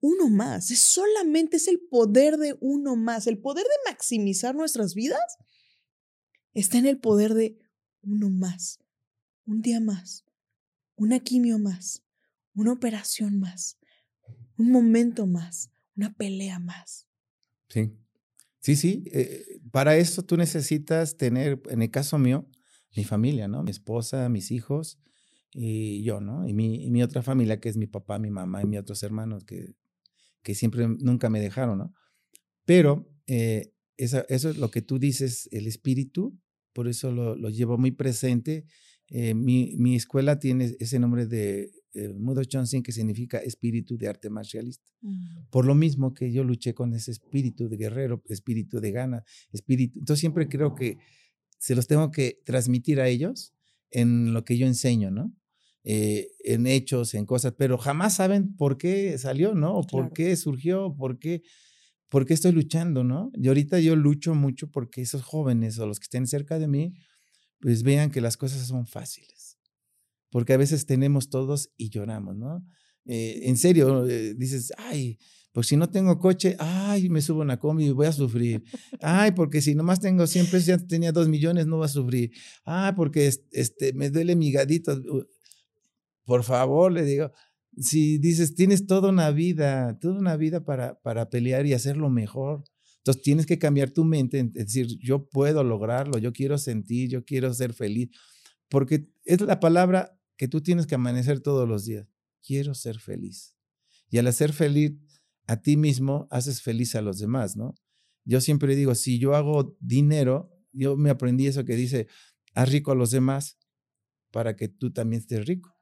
uno más. Es solamente es el poder de uno más. El poder de maximizar nuestras vidas está en el poder de uno más. Un día más. Una quimio más. Una operación más. Un momento más. Una pelea más. Sí. Sí, sí. Eh, para eso tú necesitas tener, en el caso mío, mi familia, ¿no? Mi esposa, mis hijos y yo, ¿no? Y mi, y mi otra familia, que es mi papá, mi mamá y mis otros hermanos, que, que siempre, nunca me dejaron, ¿no? Pero eh, eso, eso es lo que tú dices, el espíritu, por eso lo, lo llevo muy presente. Eh, mi, mi, escuela tiene ese nombre de eh, Mudo Johnson, que significa espíritu de arte marcialista. Mm. Por lo mismo que yo luché con ese espíritu de guerrero, espíritu de gana, espíritu. Entonces siempre creo que se los tengo que transmitir a ellos en lo que yo enseño, ¿no? Eh, en hechos, en cosas, pero jamás saben por qué salió, ¿no? O por qué surgió, por qué, por qué estoy luchando, ¿no? Y ahorita yo lucho mucho porque esos jóvenes o los que estén cerca de mí, pues vean que las cosas son fáciles porque a veces tenemos todos y lloramos, ¿no? Eh, en serio, eh, dices, ay, pues si no tengo coche, ay, me subo a una combi y voy a sufrir. Ay, porque si nomás tengo 100 pesos, ya tenía 2 millones, no voy a sufrir. Ay, porque este, me duele mi gadito. Por favor, le digo, si dices, tienes toda una vida, toda una vida para, para pelear y hacerlo mejor. Entonces tienes que cambiar tu mente, es decir, yo puedo lograrlo, yo quiero sentir, yo quiero ser feliz, porque es la palabra que tú tienes que amanecer todos los días. Quiero ser feliz. Y al hacer feliz a ti mismo, haces feliz a los demás, ¿no? Yo siempre digo, si yo hago dinero, yo me aprendí eso que dice, haz rico a los demás para que tú también estés rico.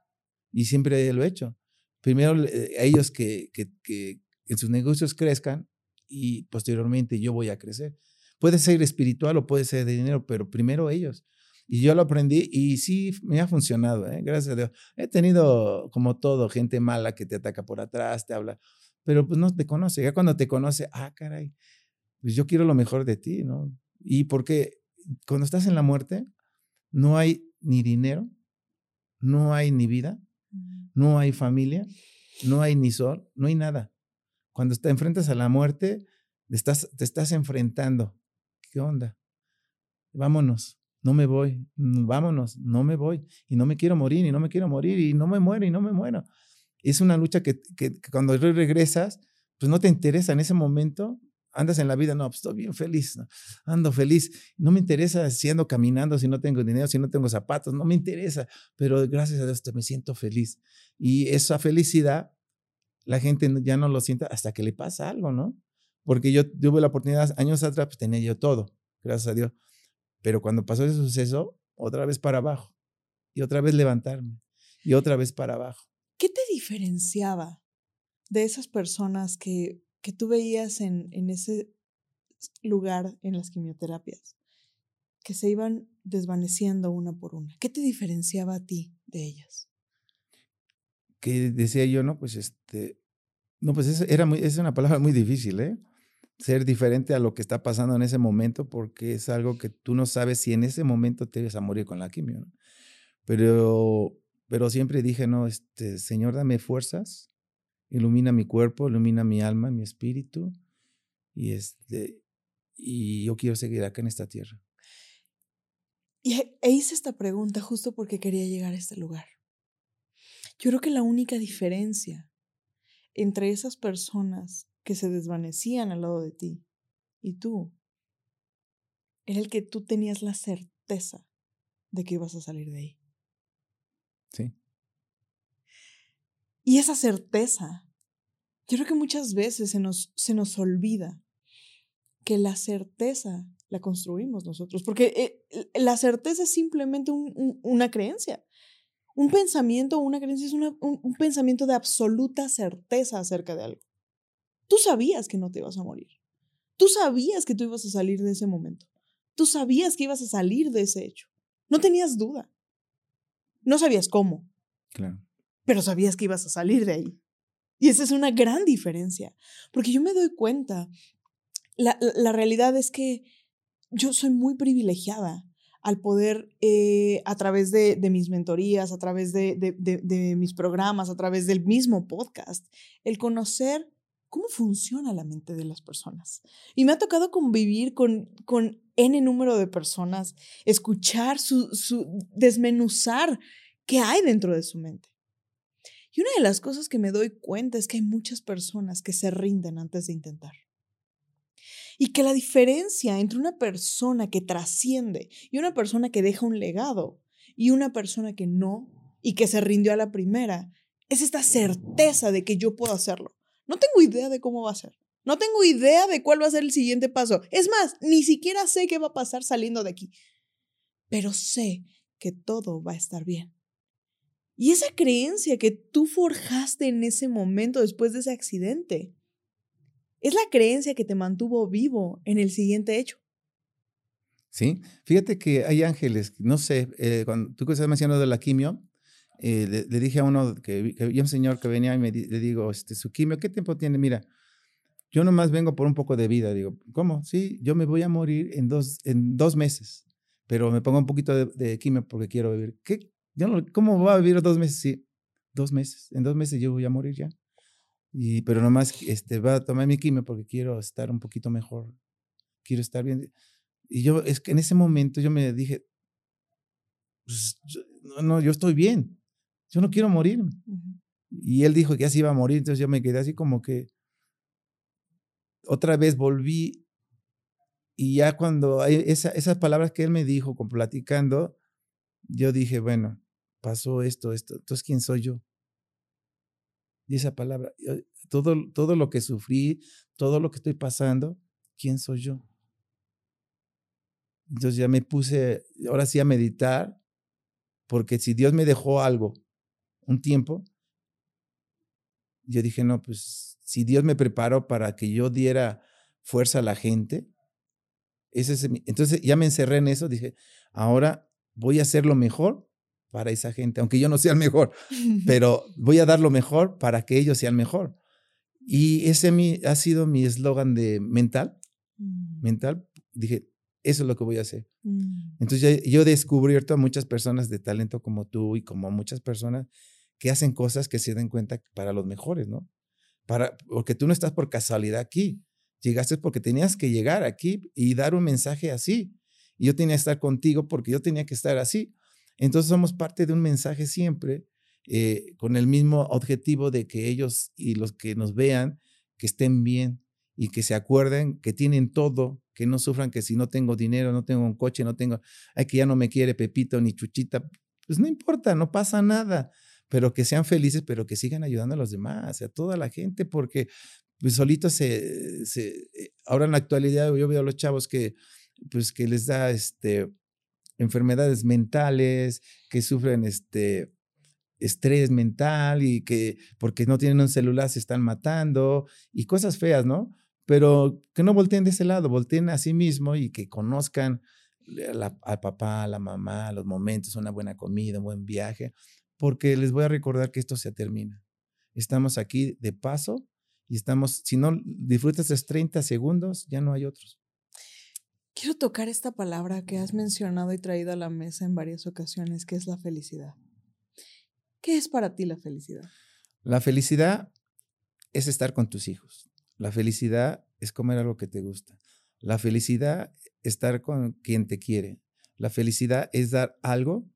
Y siempre lo he hecho. Primero a ellos que, que, que en sus negocios crezcan y posteriormente yo voy a crecer. Puede ser espiritual o puede ser de dinero, pero primero ellos. Y yo lo aprendí y sí me ha funcionado, ¿eh? gracias a Dios. He tenido, como todo, gente mala que te ataca por atrás, te habla, pero pues no te conoce. Ya cuando te conoce, ah, caray, pues yo quiero lo mejor de ti, ¿no? Y porque cuando estás en la muerte, no hay ni dinero, no hay ni vida, no hay familia, no hay ni sol, no hay nada. Cuando te enfrentas a la muerte, estás, te estás enfrentando. ¿Qué onda? Vámonos no me voy, mm, vámonos, no me voy, y no me quiero morir, y no me quiero morir, y no me muero, y no me muero. Es una lucha que, que, cuando regresas, pues no te interesa en ese momento, andas en la vida, no, pues estoy bien feliz, ando feliz, no me interesa si ando caminando, si no tengo dinero, si no tengo zapatos, no me interesa, pero gracias a Dios me siento feliz. Y esa felicidad, la gente ya no lo siente hasta que le pasa algo, ¿no? Porque yo tuve la oportunidad, años atrás, pues tenía yo todo, gracias a Dios pero cuando pasó ese suceso, otra vez para abajo. Y otra vez levantarme. Y otra vez para abajo. ¿Qué te diferenciaba de esas personas que, que tú veías en, en ese lugar en las quimioterapias? Que se iban desvaneciendo una por una. ¿Qué te diferenciaba a ti de ellas? Que decía yo, no, pues este, no, pues es, era es una palabra muy difícil, ¿eh? ser diferente a lo que está pasando en ese momento porque es algo que tú no sabes si en ese momento te vas a morir con la quimio. Pero, pero siempre dije, no, este, Señor, dame fuerzas, ilumina mi cuerpo, ilumina mi alma, mi espíritu, y, este, y yo quiero seguir acá en esta tierra. Y e, hice esta pregunta justo porque quería llegar a este lugar. Yo creo que la única diferencia entre esas personas que se desvanecían al lado de ti. Y tú, era el que tú tenías la certeza de que ibas a salir de ahí. Sí. Y esa certeza, yo creo que muchas veces se nos, se nos olvida que la certeza la construimos nosotros, porque eh, la certeza es simplemente una creencia. Un pensamiento o una creencia es un pensamiento de absoluta certeza acerca de algo. Tú sabías que no te ibas a morir. Tú sabías que tú ibas a salir de ese momento. Tú sabías que ibas a salir de ese hecho. No tenías duda. No sabías cómo. Claro. Pero sabías que ibas a salir de ahí. Y esa es una gran diferencia. Porque yo me doy cuenta, la, la realidad es que yo soy muy privilegiada al poder, eh, a través de, de, mis mentorías, a través de, de, de, mis programas, a través del mismo podcast, el conocer cómo funciona la mente de las personas. Y me ha tocado convivir con, con N número de personas, escuchar su, su, desmenuzar qué hay dentro de su mente. Y una de las cosas que me doy cuenta es que hay muchas personas que se rinden antes de intentar. Y que la diferencia entre una persona que trasciende y una persona que deja un legado y una persona que no y que se rindió a la primera es esta certeza de que yo puedo hacerlo. No tengo idea de cómo va a ser. No tengo idea de cuál va a ser el siguiente paso. Es más, ni siquiera sé qué va a pasar saliendo de aquí. Pero sé que todo va a estar bien. Y esa creencia que tú forjaste en ese momento después de ese accidente es la creencia que te mantuvo vivo en el siguiente hecho. Sí, fíjate que hay ángeles, no sé, eh, cuando tú que estás mencionando la quimio, eh, le, dije a uno que, que un señor que venía y me le digo, este, su quimio, ¿qué tiempo tiene? Mira, yo nomás vengo por un poco de vida. Digo, ¿cómo? Sí, yo me voy a morir en dos, en dos meses, pero me pongo un poquito de, de quimio porque quiero vivir. ¿Qué? Yo no, ¿Cómo va a vivir dos meses? Sí, dos meses. En dos meses yo voy a morir ya. Y, pero nomás este, va a tomar mi quimio porque quiero estar un poquito mejor, quiero estar bien. Y yo, es que en ese momento yo me dije, pues, no, no, yo estoy bien, yo no quiero morir. Y él dijo que así iba a morir, entonces yo me quedé así como que otra vez volví y ya cuando hay esa, esas palabras que él me dijo, con platicando, yo dije, bueno, pasó esto, esto, entonces ¿quién soy yo? y esa palabra. Todo, todo lo que sufrí, todo lo que estoy pasando, ¿quién soy yo? Entonces ya me puse, ahora sí, a meditar, porque si Dios me dejó algo, un tiempo, yo dije, no, pues si Dios me preparó para que yo diera fuerza a la gente, ese es entonces ya me encerré en eso, dije, ahora voy a hacer lo mejor para esa gente, aunque yo no sea el mejor, pero voy a dar lo mejor para que ellos sean mejor. Y ese mi, ha sido mi eslogan de mental, mm. mental, dije, eso es lo que voy a hacer. Mm. Entonces yo, he descubierto a muchas personas de talento como tú y como muchas personas que hacen cosas que se den cuenta para los mejores, ¿no? Para, porque tú no estás por casualidad aquí, llegaste porque tenías que llegar aquí y dar un mensaje así. Y yo tenía que estar contigo porque yo tenía que estar así. Entonces somos parte de un mensaje siempre eh, con el mismo objetivo de que ellos y los que nos vean, que estén bien y que se acuerden que tienen todo, que no sufran que si no tengo dinero, no tengo un coche, no tengo, ay, que ya no me quiere Pepito ni Chuchita, pues no importa, no pasa nada, pero que sean felices, pero que sigan ayudando a los demás, a toda la gente, porque pues solitos se, se eh, ahora en la actualidad yo veo a los chavos que pues que les da este enfermedades mentales, que sufren este estrés mental y que porque no tienen un celular se están matando y cosas feas, ¿no? Pero que no volteen de ese lado, volteen a sí mismo y que conozcan al papá, a la mamá, los momentos, una buena comida, un buen viaje, porque les voy a recordar que esto se termina. Estamos aquí de paso y estamos, si no disfrutas esos 30 segundos, ya no hay otros. Quiero tocar esta palabra que has mencionado y traído a la mesa en varias ocasiones, que es la felicidad. ¿Qué es para ti la felicidad? La felicidad es estar con tus hijos. La felicidad es comer algo que te gusta. La felicidad es estar con quien te quiere. La felicidad es dar algo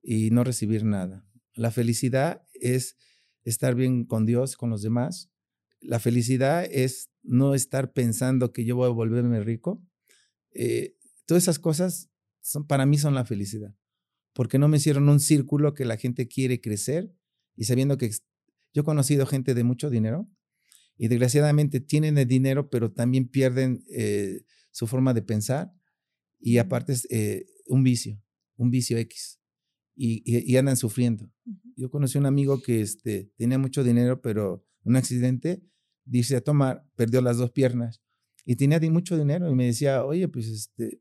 y no recibir nada. La felicidad es estar bien con Dios, con los demás. La felicidad es no estar pensando que yo voy a volverme rico eh, todas esas cosas son, para mí son la felicidad, porque no me hicieron un círculo que la gente quiere crecer y sabiendo que yo he conocido gente de mucho dinero y desgraciadamente tienen el dinero, pero también pierden eh, su forma de pensar y aparte es eh, un vicio, un vicio X. Y, y, andan sufriendo. Yo conocí un amigo que este, tenía mucho dinero, pero un accidente, dice a tomar, perdió las dos piernas y tenía mucho dinero y me decía, oye, pues este,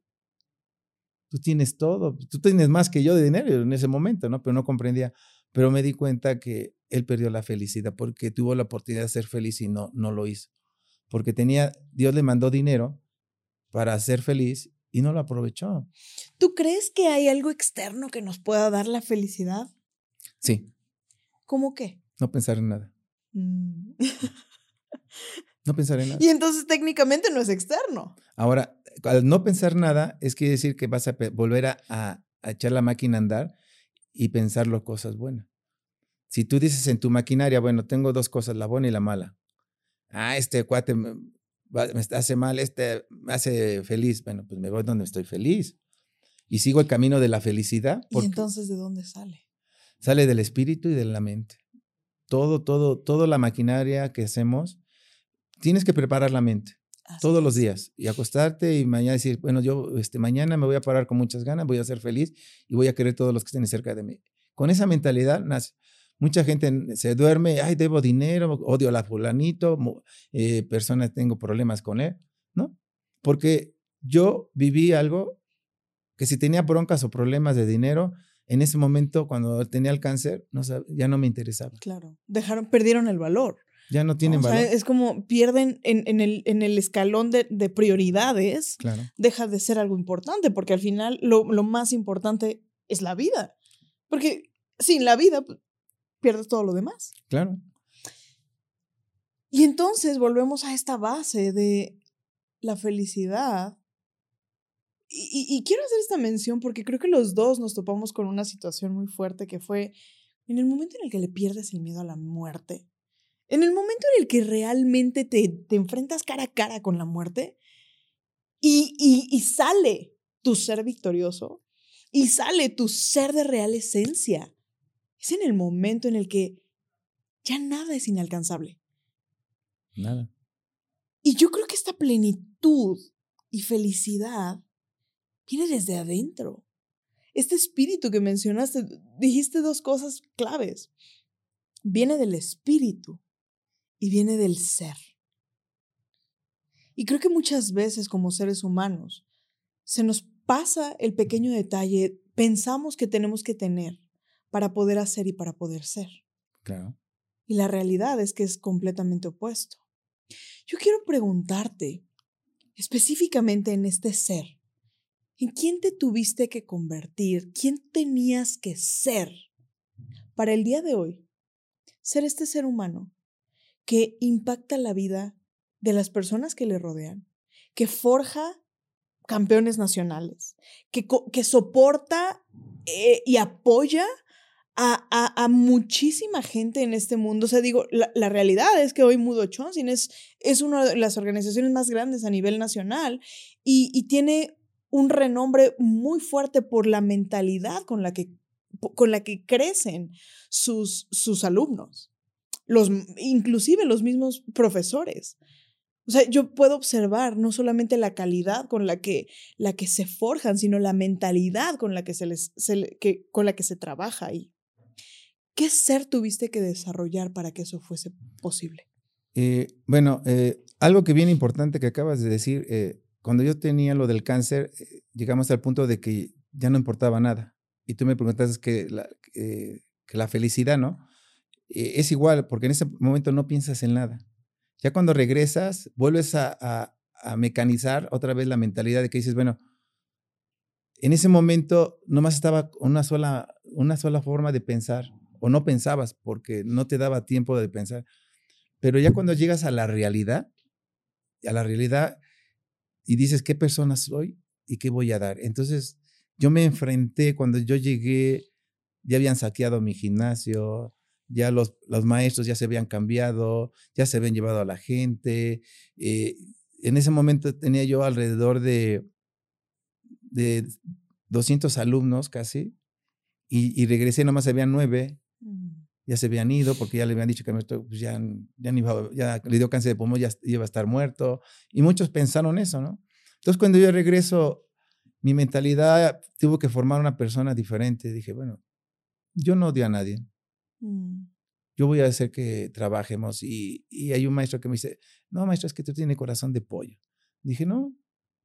tú tienes todo, tú tienes más que yo de dinero en ese momento, ¿no? Pero no comprendía. Pero me di cuenta que él perdió la felicidad porque tuvo la oportunidad de ser feliz y no, no lo hizo. Porque tenía, Dios le mandó dinero para ser feliz y no lo aprovechó. ¿Tú crees que hay algo externo que nos pueda dar la felicidad? Sí. ¿Cómo qué? No pensar en nada. Mm. no pensar en nada. Y entonces técnicamente no es externo. Ahora, al no pensar nada, es quiere decir que vas a volver a, a, echar la máquina a andar y pensar las cosas buenas. Si tú dices en tu maquinaria, bueno, tengo dos cosas, la buena y la mala. Ah, este cuate me hace mal, este me hace feliz. Bueno, pues me voy donde estoy feliz. Y sigo el camino de la felicidad. ¿Y entonces de dónde sale? Sale del espíritu y de la mente. Todo, todo, toda la maquinaria que hacemos, tienes que preparar la mente. todos los días y acostarte y mañana decir, bueno, yo este, mañana me voy a parar con muchas ganas, voy a ser feliz y voy a querer todos los que estén cerca de mí. Con esa mentalidad nace. Mucha gente se duerme, ay, debo dinero, odio a la fulanito, eh, personas tengo problemas con él, ¿no? Porque yo viví algo que si tenía broncas o problemas de dinero, en ese momento cuando tenía el cáncer, no, ya no me interesaba. Claro, dejaron, perdieron el valor. Ya no tienen valor. es como pierden en, el, en el, escalón de, prioridades, claro. deja de ser algo importante, porque al final lo, lo más importante es la vida. Porque sin la vida pierdes todo lo demás. Claro. Y entonces volvemos a esta base de la felicidad. Y, quiero hacer esta mención porque creo que los dos nos topamos con una situación muy fuerte que fue en el momento en el que le pierdes el miedo a la muerte, en el momento en el que realmente te, te enfrentas cara a cara con la muerte y, y sale tu ser victorioso y sale tu ser de real esencia es en el momento en el que ya nada es inalcanzable. Nada. Y yo creo que esta plenitud y felicidad viene desde adentro. Este espíritu que mencionaste, dijiste dos cosas claves. Viene del espíritu y viene del ser. Y creo que muchas veces como seres humanos se nos pasa el pequeño detalle, pensamos que tenemos que tener para poder hacer y para poder ser. Claro. Y la realidad es que es completamente opuesto. Yo quiero preguntarte, específicamente en este ser, ¿en quién te tuviste que convertir? ¿Quién tenías que ser para el día de hoy? Ser este ser humano que impacta la vida de las personas que le rodean, que forja campeones nacionales, que, que soporta eh, y apoya a, muchísima gente en este mundo. O sea, digo, la, realidad es que hoy Mudo Chonsin es, es una de las organizaciones más grandes a nivel nacional y, tiene un renombre muy fuerte por la mentalidad con la que, con la que crecen sus, sus alumnos, los, inclusive los mismos profesores. O sea, yo puedo observar no solamente la calidad con la que, la que se forjan, sino la mentalidad con la que se, les, que, con la que se trabaja ahí. ¿Qué ser tuviste que desarrollar para que eso fuese posible? Eh, bueno, eh, algo que bien importante que acabas de decir, eh, cuando yo tenía lo del cáncer, llegamos al punto de que ya no importaba nada. Y tú me preguntas que la, que la felicidad, ¿no? Es igual, porque en ese momento no piensas en nada. Ya cuando regresas, vuelves a, a, a mecanizar otra vez la mentalidad de que dices, bueno, en ese momento nomás estaba una sola, una sola forma de pensar o no pensabas porque no te daba tiempo de pensar. Pero ya cuando llegas a la realidad, a la realidad y dices qué persona soy y qué voy a dar. Entonces, yo me enfrenté cuando yo llegué, ya habían saqueado mi gimnasio, ya los, los maestros ya se habían cambiado, ya se habían llevado a la gente. Eh, en ese momento tenía yo alrededor de, de 200 alumnos casi, y, y regresé, nomás había nueve, ya se habían ido porque ya le habían dicho que pues ya, ya, ya le dio cáncer de pulmón, ya iba a estar muerto. Y muchos pensaron eso, ¿no? Entonces, cuando yo regreso mi mentalidad tuvo que formar una persona diferente. Dije, bueno, yo no odio a nadie. Mm. Yo voy a hacer que trabajemos. Y, y, hay un maestro que me dice, no, maestro, es que tú tienes corazón de pollo. Dije, no,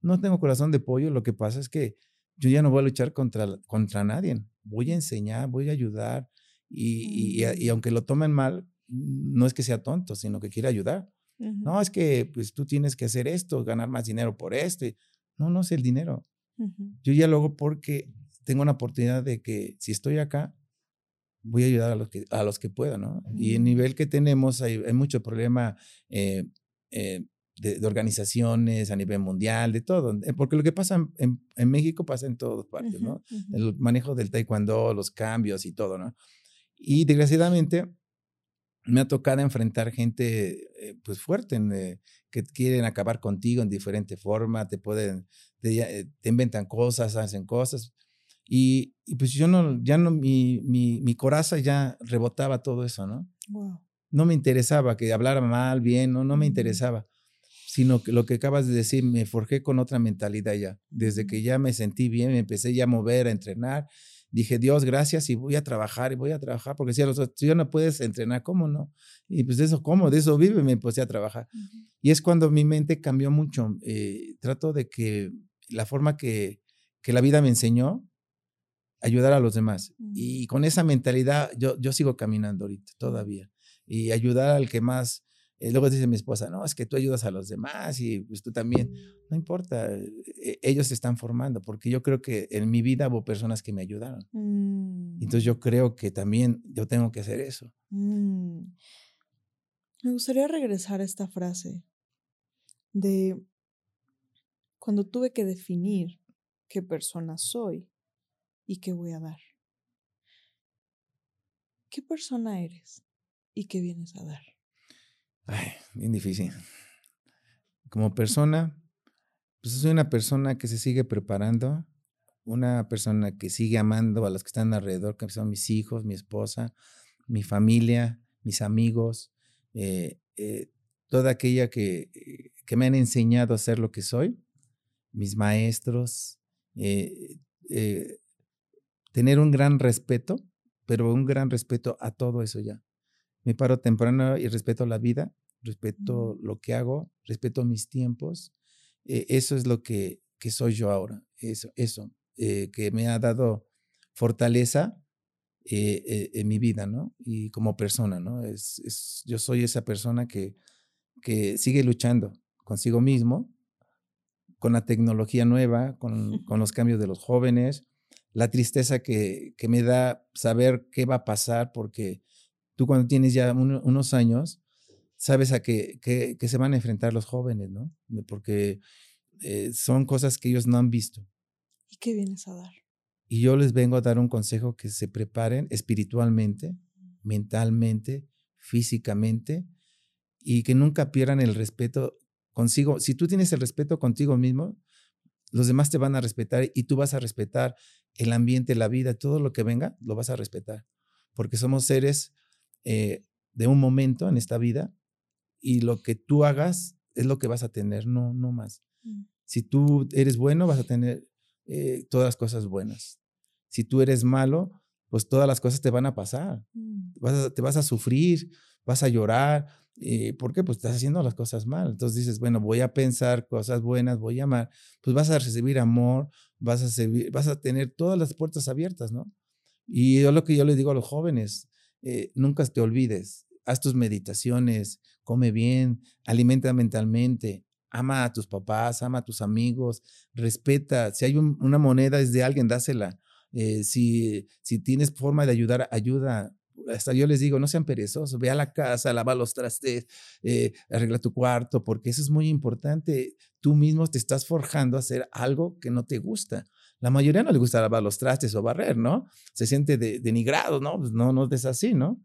no tengo corazón de pollo. Lo que pasa es que yo ya no voy a luchar contra, contra nadie. Voy a enseñar, voy a ayudar. Y, y, y, aunque lo tomen mal, no es que sea tonto, sino que quiere ayudar. No, es que pues tú tienes que hacer esto, ganar más dinero por esto. No, no es el dinero. Yo ya lo hago porque tengo una oportunidad de que si estoy acá, voy a ayudar a los que, a los que pueda, ¿no? Y el nivel que tenemos, hay, hay mucho problema eh, eh, de, organizaciones a nivel mundial, de todo. Eh, porque lo que pasa en, en, México pasa en todas partes, ¿no? El manejo del taekwondo, los cambios y todo, ¿no? Y desgraciadamente me ha tocado enfrentar gente pues fuerte, que quieren acabar contigo en diferente forma, te pueden, te, te inventan cosas, hacen cosas. Y, pues yo no, ya no, mi, mi, mi, coraza ya rebotaba todo eso, ¿no? No me interesaba que hablara mal, bien, no, no me interesaba, sino que lo que acabas de decir, me forjé con otra mentalidad ya. Desde que ya me sentí bien, me empecé ya a mover, a entrenar, dije, Dios, gracias y voy a trabajar y voy a trabajar, porque si a los otros, no puedes entrenar, ¿cómo no? Y pues de eso, ¿cómo? De eso vive, me puse a trabajar. Y es cuando mi mente cambió mucho. Eh, trato de que la forma que, que la vida me enseñó, ayudar a los demás. Mm. Y con esa mentalidad yo, yo sigo caminando ahorita todavía. Y ayudar al que más... Eh, luego dice mi esposa, no, es que tú ayudas a los demás y pues tú también. No importa, eh, ellos se están formando, porque yo creo que en mi vida hubo personas que me ayudaron. Entonces yo mm. creo que también yo tengo que hacer eso. Mm. Me gustaría regresar a esta frase de cuando tuve que definir qué persona soy y qué voy a dar. ¿Qué persona eres y qué vienes a dar? Ay, bien difícil. Como persona, pues soy una persona que se sigue preparando, una persona que sigue amando a los que están alrededor, que son mis hijos, mi esposa, mi familia, mis amigos, eh, eh, toda aquella que, que, me han enseñado a ser lo que soy, mis maestros, eh, tener un gran respeto, pero un gran respeto a todo eso ya. Me paro temprano y respeto la vida, respeto lo que hago, respeto mis tiempos. Eh, eso es lo que, que, soy yo ahora, eso, eso eh, que me ha dado fortaleza eh, en mi vida, ¿no? Y como persona, ¿no? Es, es, yo soy esa persona que, que sigue luchando consigo mismo, con la tecnología nueva, con, con los cambios de los jóvenes, la tristeza que, que, me da saber qué va a pasar, porque tú cuando tienes ya unos años, sabes a qué, qué, se van a enfrentar los jóvenes, ¿no? Porque eh, son cosas que ellos no han visto. ¿Y qué vienes a dar? Y yo les vengo a dar un consejo que se preparen espiritualmente, mentalmente, físicamente, y que nunca pierdan el respeto consigo. Si tú tienes el respeto contigo mismo, los demás te van a respetar y tú vas a respetar el ambiente, la vida, todo lo que venga, lo vas a respetar. Porque somos seres eh, de un momento en esta vida y lo que tú hagas es lo que vas a tener, no, no más. Mm. Si tú eres bueno, vas a tener eh, todas las cosas buenas. Si tú eres malo, pues todas las cosas te van a pasar. Mm. Vas te vas a sufrir, vas a llorar, eh, ¿Por qué? Pues estás haciendo las cosas mal. Entonces dices, bueno, voy a pensar cosas buenas, voy a amar, pues vas a recibir amor, vas a, vas a tener todas las puertas abiertas, ¿no? Y yo lo que yo les digo a los jóvenes, eh, nunca te olvides, haz tus meditaciones, come bien, alimenta mentalmente, ama a tus papás, ama a tus amigos, respeta, si hay una moneda es de alguien, dásela. Eh, si, si tienes forma de ayudar, ayuda, hasta yo les digo, no sean perezosos, ve a la casa, lava los trastes, eh, arregla tu cuarto, porque eso es muy importante. Tú mismo te estás forjando a hacer algo que no te gusta. La mayoría no le gusta lavar los trastes o barrer, ¿no? Se siente denigrado, ¿no? Pues no, no es así, ¿no?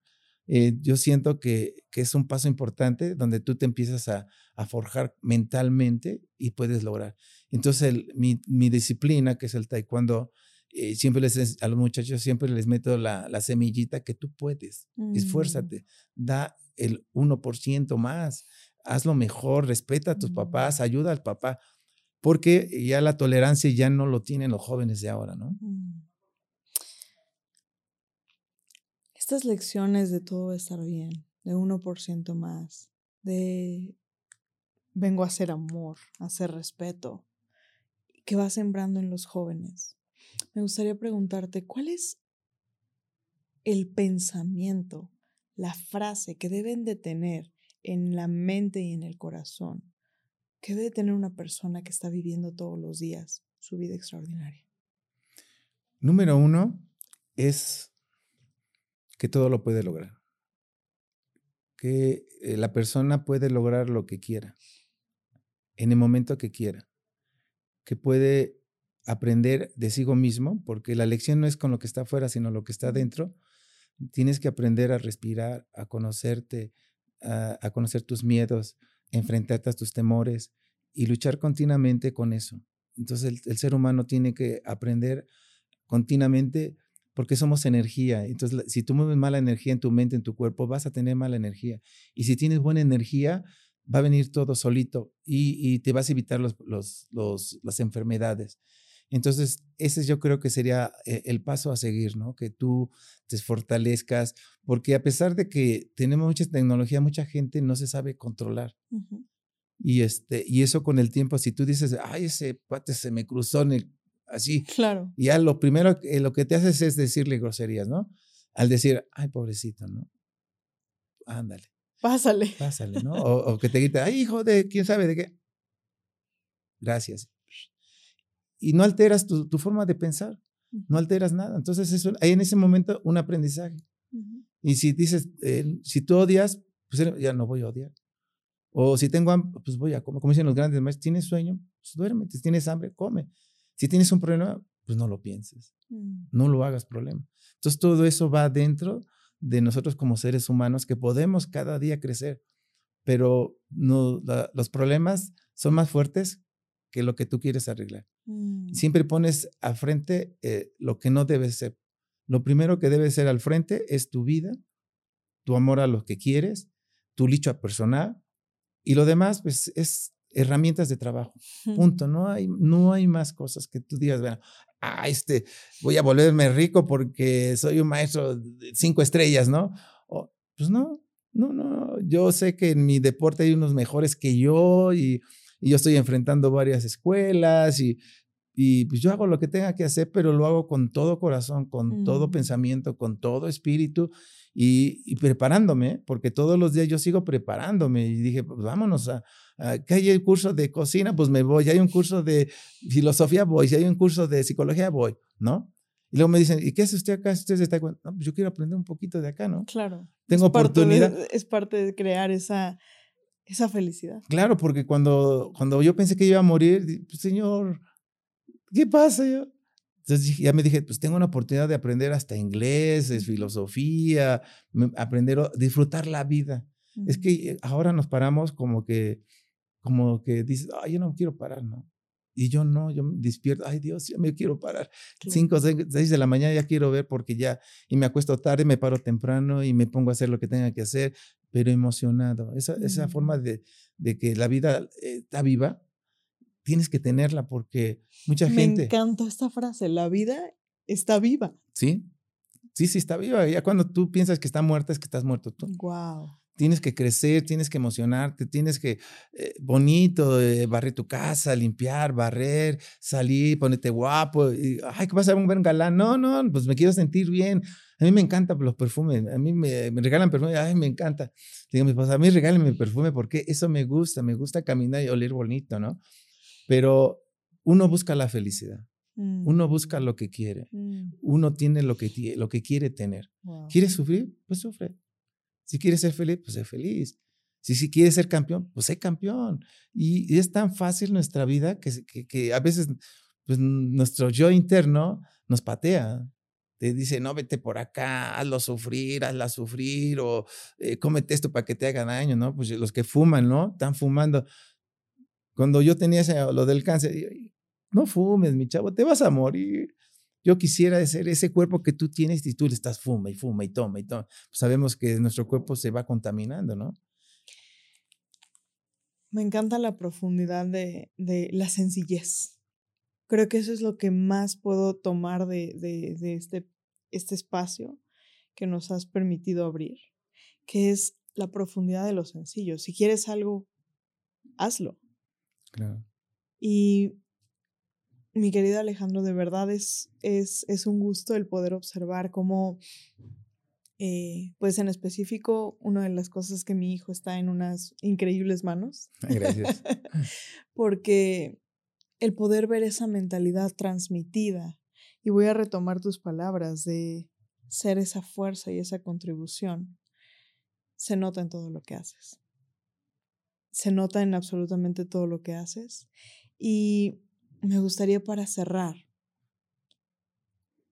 Eh, yo siento que, que, es un paso importante donde tú te empiezas a, a forjar mentalmente y puedes lograr. Entonces, mi, mi, disciplina, que es el taekwondo, eh, siempre les, a los muchachos siempre les meto la, la semillita que tú puedes. Mm. Esfuérzate, da el 1% más, hazlo mejor, respeta a tus papás, mm. ayuda al papá. porque ya la tolerancia ya no lo tienen los jóvenes de ahora, ¿no? Mm. Estas lecciones de todo va a estar bien, de 1% más, de vengo a hacer amor, a hacer respeto, que va sembrando en los jóvenes. Me gustaría preguntarte, ¿cuál es el pensamiento, la frase que deben de tener en la mente y en el corazón que debe tener una persona que está viviendo todos los días su vida extraordinaria? Número uno es que todo lo puede lograr. Que eh, la persona puede lograr lo que quiera, en el momento que quiera. Que puede aprender de sí mismo, porque la lección no es con lo que está afuera, sino lo que está dentro. Tienes que aprender a respirar, a conocerte, a, conocer tus miedos, enfrentarte a tus temores y luchar continuamente con eso. Entonces el, ser humano tiene que aprender continuamente porque somos energía. Entonces, si tú mueves mala energía en tu mente, en tu cuerpo, vas a tener mala energía. Y si tienes buena energía, va a venir todo solito y, te vas a evitar los, los, las enfermedades. Entonces, ese yo creo que sería eh, el paso a seguir, ¿no? Que tú te fortalezcas, porque a pesar de que tenemos mucha tecnología, mucha gente no se sabe controlar. Y, este, y eso con el tiempo, si tú dices, ay, ese cuate se me cruzó en el, así. Claro. Y ya lo primero, eh, lo que te haces es decirle groserías, ¿no? Al decir, ay, pobrecito, ¿no? Ándale. Pásale. Pásale, ¿no? O, o que te grite, ay, hijo de, quién sabe de qué. Gracias y no alteras tu, forma de pensar, no alteras nada. Entonces, eso, hay en ese momento un aprendizaje. Y si dices, eh, si tú odias, pues ya no voy a odiar. O si tengo hambre, pues voy a comer. Como dicen los grandes maestros, ¿tienes sueño? Pues duerme. Si tienes hambre, come. Si tienes un problema, pues no lo pienses. Mm. No lo hagas problema. Entonces, todo eso va dentro de nosotros como seres humanos que podemos cada día crecer. Pero no, los problemas son más fuertes que lo que tú quieres arreglar. Mm. Siempre pones al frente eh, lo que no debe ser. Lo primero que debe ser al frente es tu vida, tu amor a lo que quieres, tu lucha personal y lo demás pues es herramientas de trabajo. Punto. No hay, no hay más cosas que tú digas, bueno, ah, este, voy a volverme rico porque soy un maestro de cinco estrellas, ¿no? pues no, no, no. Yo sé que en mi deporte hay unos mejores que yo y y yo estoy enfrentando varias escuelas y, y pues yo hago lo que tenga que hacer, pero lo hago con todo corazón, con todo mm. pensamiento, con todo espíritu y, preparándome, porque todos los días yo sigo preparándome y dije, pues vámonos a, que hay un curso de cocina, pues me voy, hay un curso de filosofía, voy, si hay un curso de psicología, voy, ¿no? Y luego me dicen, ¿y qué hace usted acá? ¿Usted está No, pues yo quiero aprender un poquito de acá, ¿no? Claro. Tengo oportunidad. es parte de crear esa, esa felicidad. Claro, porque cuando, cuando yo pensé que iba a morir, pues, Señor, ¿qué pasa? Yo? Entonces ya me dije, pues tengo una oportunidad de aprender hasta inglés, es filosofía, aprender, disfrutar la vida. Es que ahora nos paramos como que, como que dices, ay, yo no quiero parar, ¿no? Y yo no, yo me despierto, ay Dios, ya me quiero parar. Cinco, seis de la mañana ya quiero ver porque ya, y me acuesto tarde, me paro temprano y me pongo a hacer lo que tenga que hacer, pero emocionado. Esa, esa forma de, de, que la vida eh, está viva, tienes que tenerla porque mucha gente... Me encanta esta frase, la vida está viva. Sí, sí, sí está viva. Ya cuando tú piensas que está muerta es que estás muerto tú. Wow tienes que crecer, tienes que emocionarte, tienes que, eh, bonito, eh, barrer tu casa, limpiar, barrer, salir, ponerte guapo. Y, Ay, ¿qué pasa? Un buen galán. No, no, pues me quiero sentir bien. A mí me encantan los perfumes. A mí me, regalan perfume. Ay, me encanta. Digo, mi a mí regálenme perfume porque eso me gusta. Me gusta caminar y oler bonito, ¿no? Pero uno busca la felicidad. Mm. Uno busca lo que quiere. Mm. Uno tiene lo que, lo que quiere tener. ¿Quieres sufrir? Pues sufre. Si quieres ser feliz, pues sé feliz. Si, si quieres ser campeón, pues sé campeón. Y, es tan fácil nuestra vida que, que, a veces pues, nuestro yo interno nos patea. Te dice, no, vete por acá, hazlo sufrir, hazla sufrir, o eh, cómete esto para que te haga daño, ¿no? Pues los que fuman, ¿no? Están fumando. Cuando yo tenía ese, lo del cáncer, no fumes, mi chavo, te vas a morir. Yo quisiera ser ese cuerpo que tú tienes y tú le estás fuma y fuma y toma y toma. Pues sabemos que nuestro cuerpo se va contaminando, ¿no? Me encanta la profundidad de, de la sencillez. Creo que eso es lo que más puedo tomar de, de, de este, este espacio que nos has permitido abrir, que es la profundidad de lo sencillo. Si quieres algo, hazlo. Claro. Y mi querido Alejandro, de verdad es, es, es un gusto el poder observar cómo, eh, pues en específico, una de las cosas que mi hijo está en unas increíbles manos. Gracias. Porque el poder ver esa mentalidad transmitida, y voy a retomar tus palabras de ser esa fuerza y esa contribución, se nota en todo lo que haces. Se nota en absolutamente todo lo que haces. Y me gustaría para cerrar,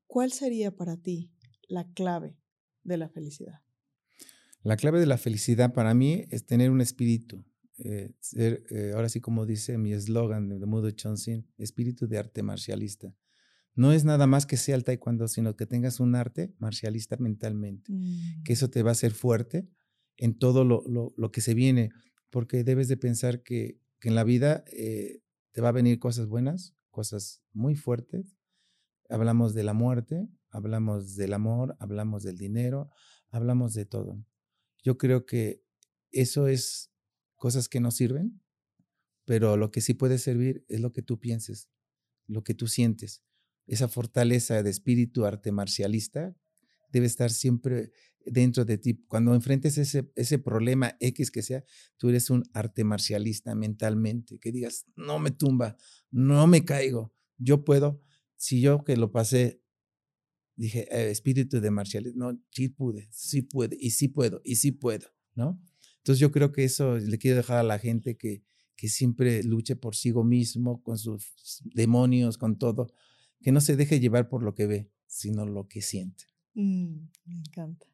¿cuál sería para ti la clave de la felicidad? La clave de la felicidad para mí es tener un espíritu. Eh, ser, eh, ahora sí como dice mi eslogan de Mudo Chonsin, espíritu de arte marcialista. No es nada más que sea el taekwondo, sino que tengas un arte marcialista mentalmente, Mm. que eso te va a hacer fuerte en todo lo, lo- lo que se viene, porque debes de pensar que, que en la vida eh, te va a venir cosas buenas, cosas muy fuertes. Hablamos de la muerte, hablamos del amor, hablamos del dinero, hablamos de todo. Yo creo que eso es cosas que no sirven, pero lo que sí puede servir es lo que tú pienses, lo que tú sientes. Esa fortaleza de espíritu arte marcialista debe estar siempre dentro de ti. Cuando enfrentes ese, ese problema X que sea, tú eres un arte marcialista mentalmente, que digas, no me tumba, no me caigo, yo puedo. Si yo que lo pasé, dije, eh, espíritu de marcialista, no, sí pude, sí puede, y sí puedo, y sí puedo, ¿no? Entonces yo creo que eso le quiero dejar a la gente que, que siempre luche por sí mismo, con sus demonios, con todo, que no se deje llevar por lo que ve, sino lo que siente. Mm, me encanta.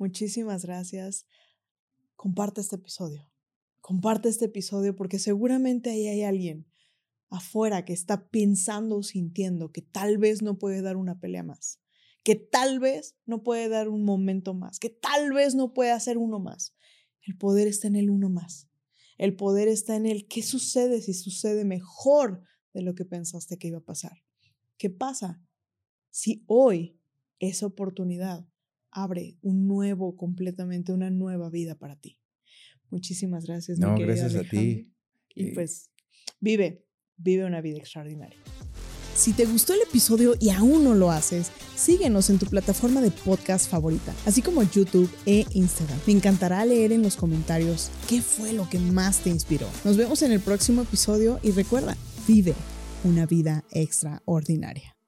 Muchísimas gracias. Comparte este episodio. Comparte este episodio porque seguramente ahí hay alguien afuera que está pensando o sintiendo que tal vez no puede dar una pelea más, que tal vez no puede dar un momento más, que tal vez no puede hacer uno más. El poder está en el uno más. El poder está en el qué sucede si sucede mejor de lo que pensaste que iba a pasar. ¿Qué pasa si hoy esa oportunidad abre un nuevo, completamente una nueva vida para ti? Muchísimas gracias. mi No, gracias a ti. Y pues vive, vive una vida extraordinaria. Si te gustó el episodio y aún no lo haces, síguenos en tu plataforma de podcast favorita, así como YouTube e Instagram. Me encantará leer en los comentarios qué fue lo que más te inspiró. Nos vemos en el próximo episodio y recuerda, vive una vida extraordinaria.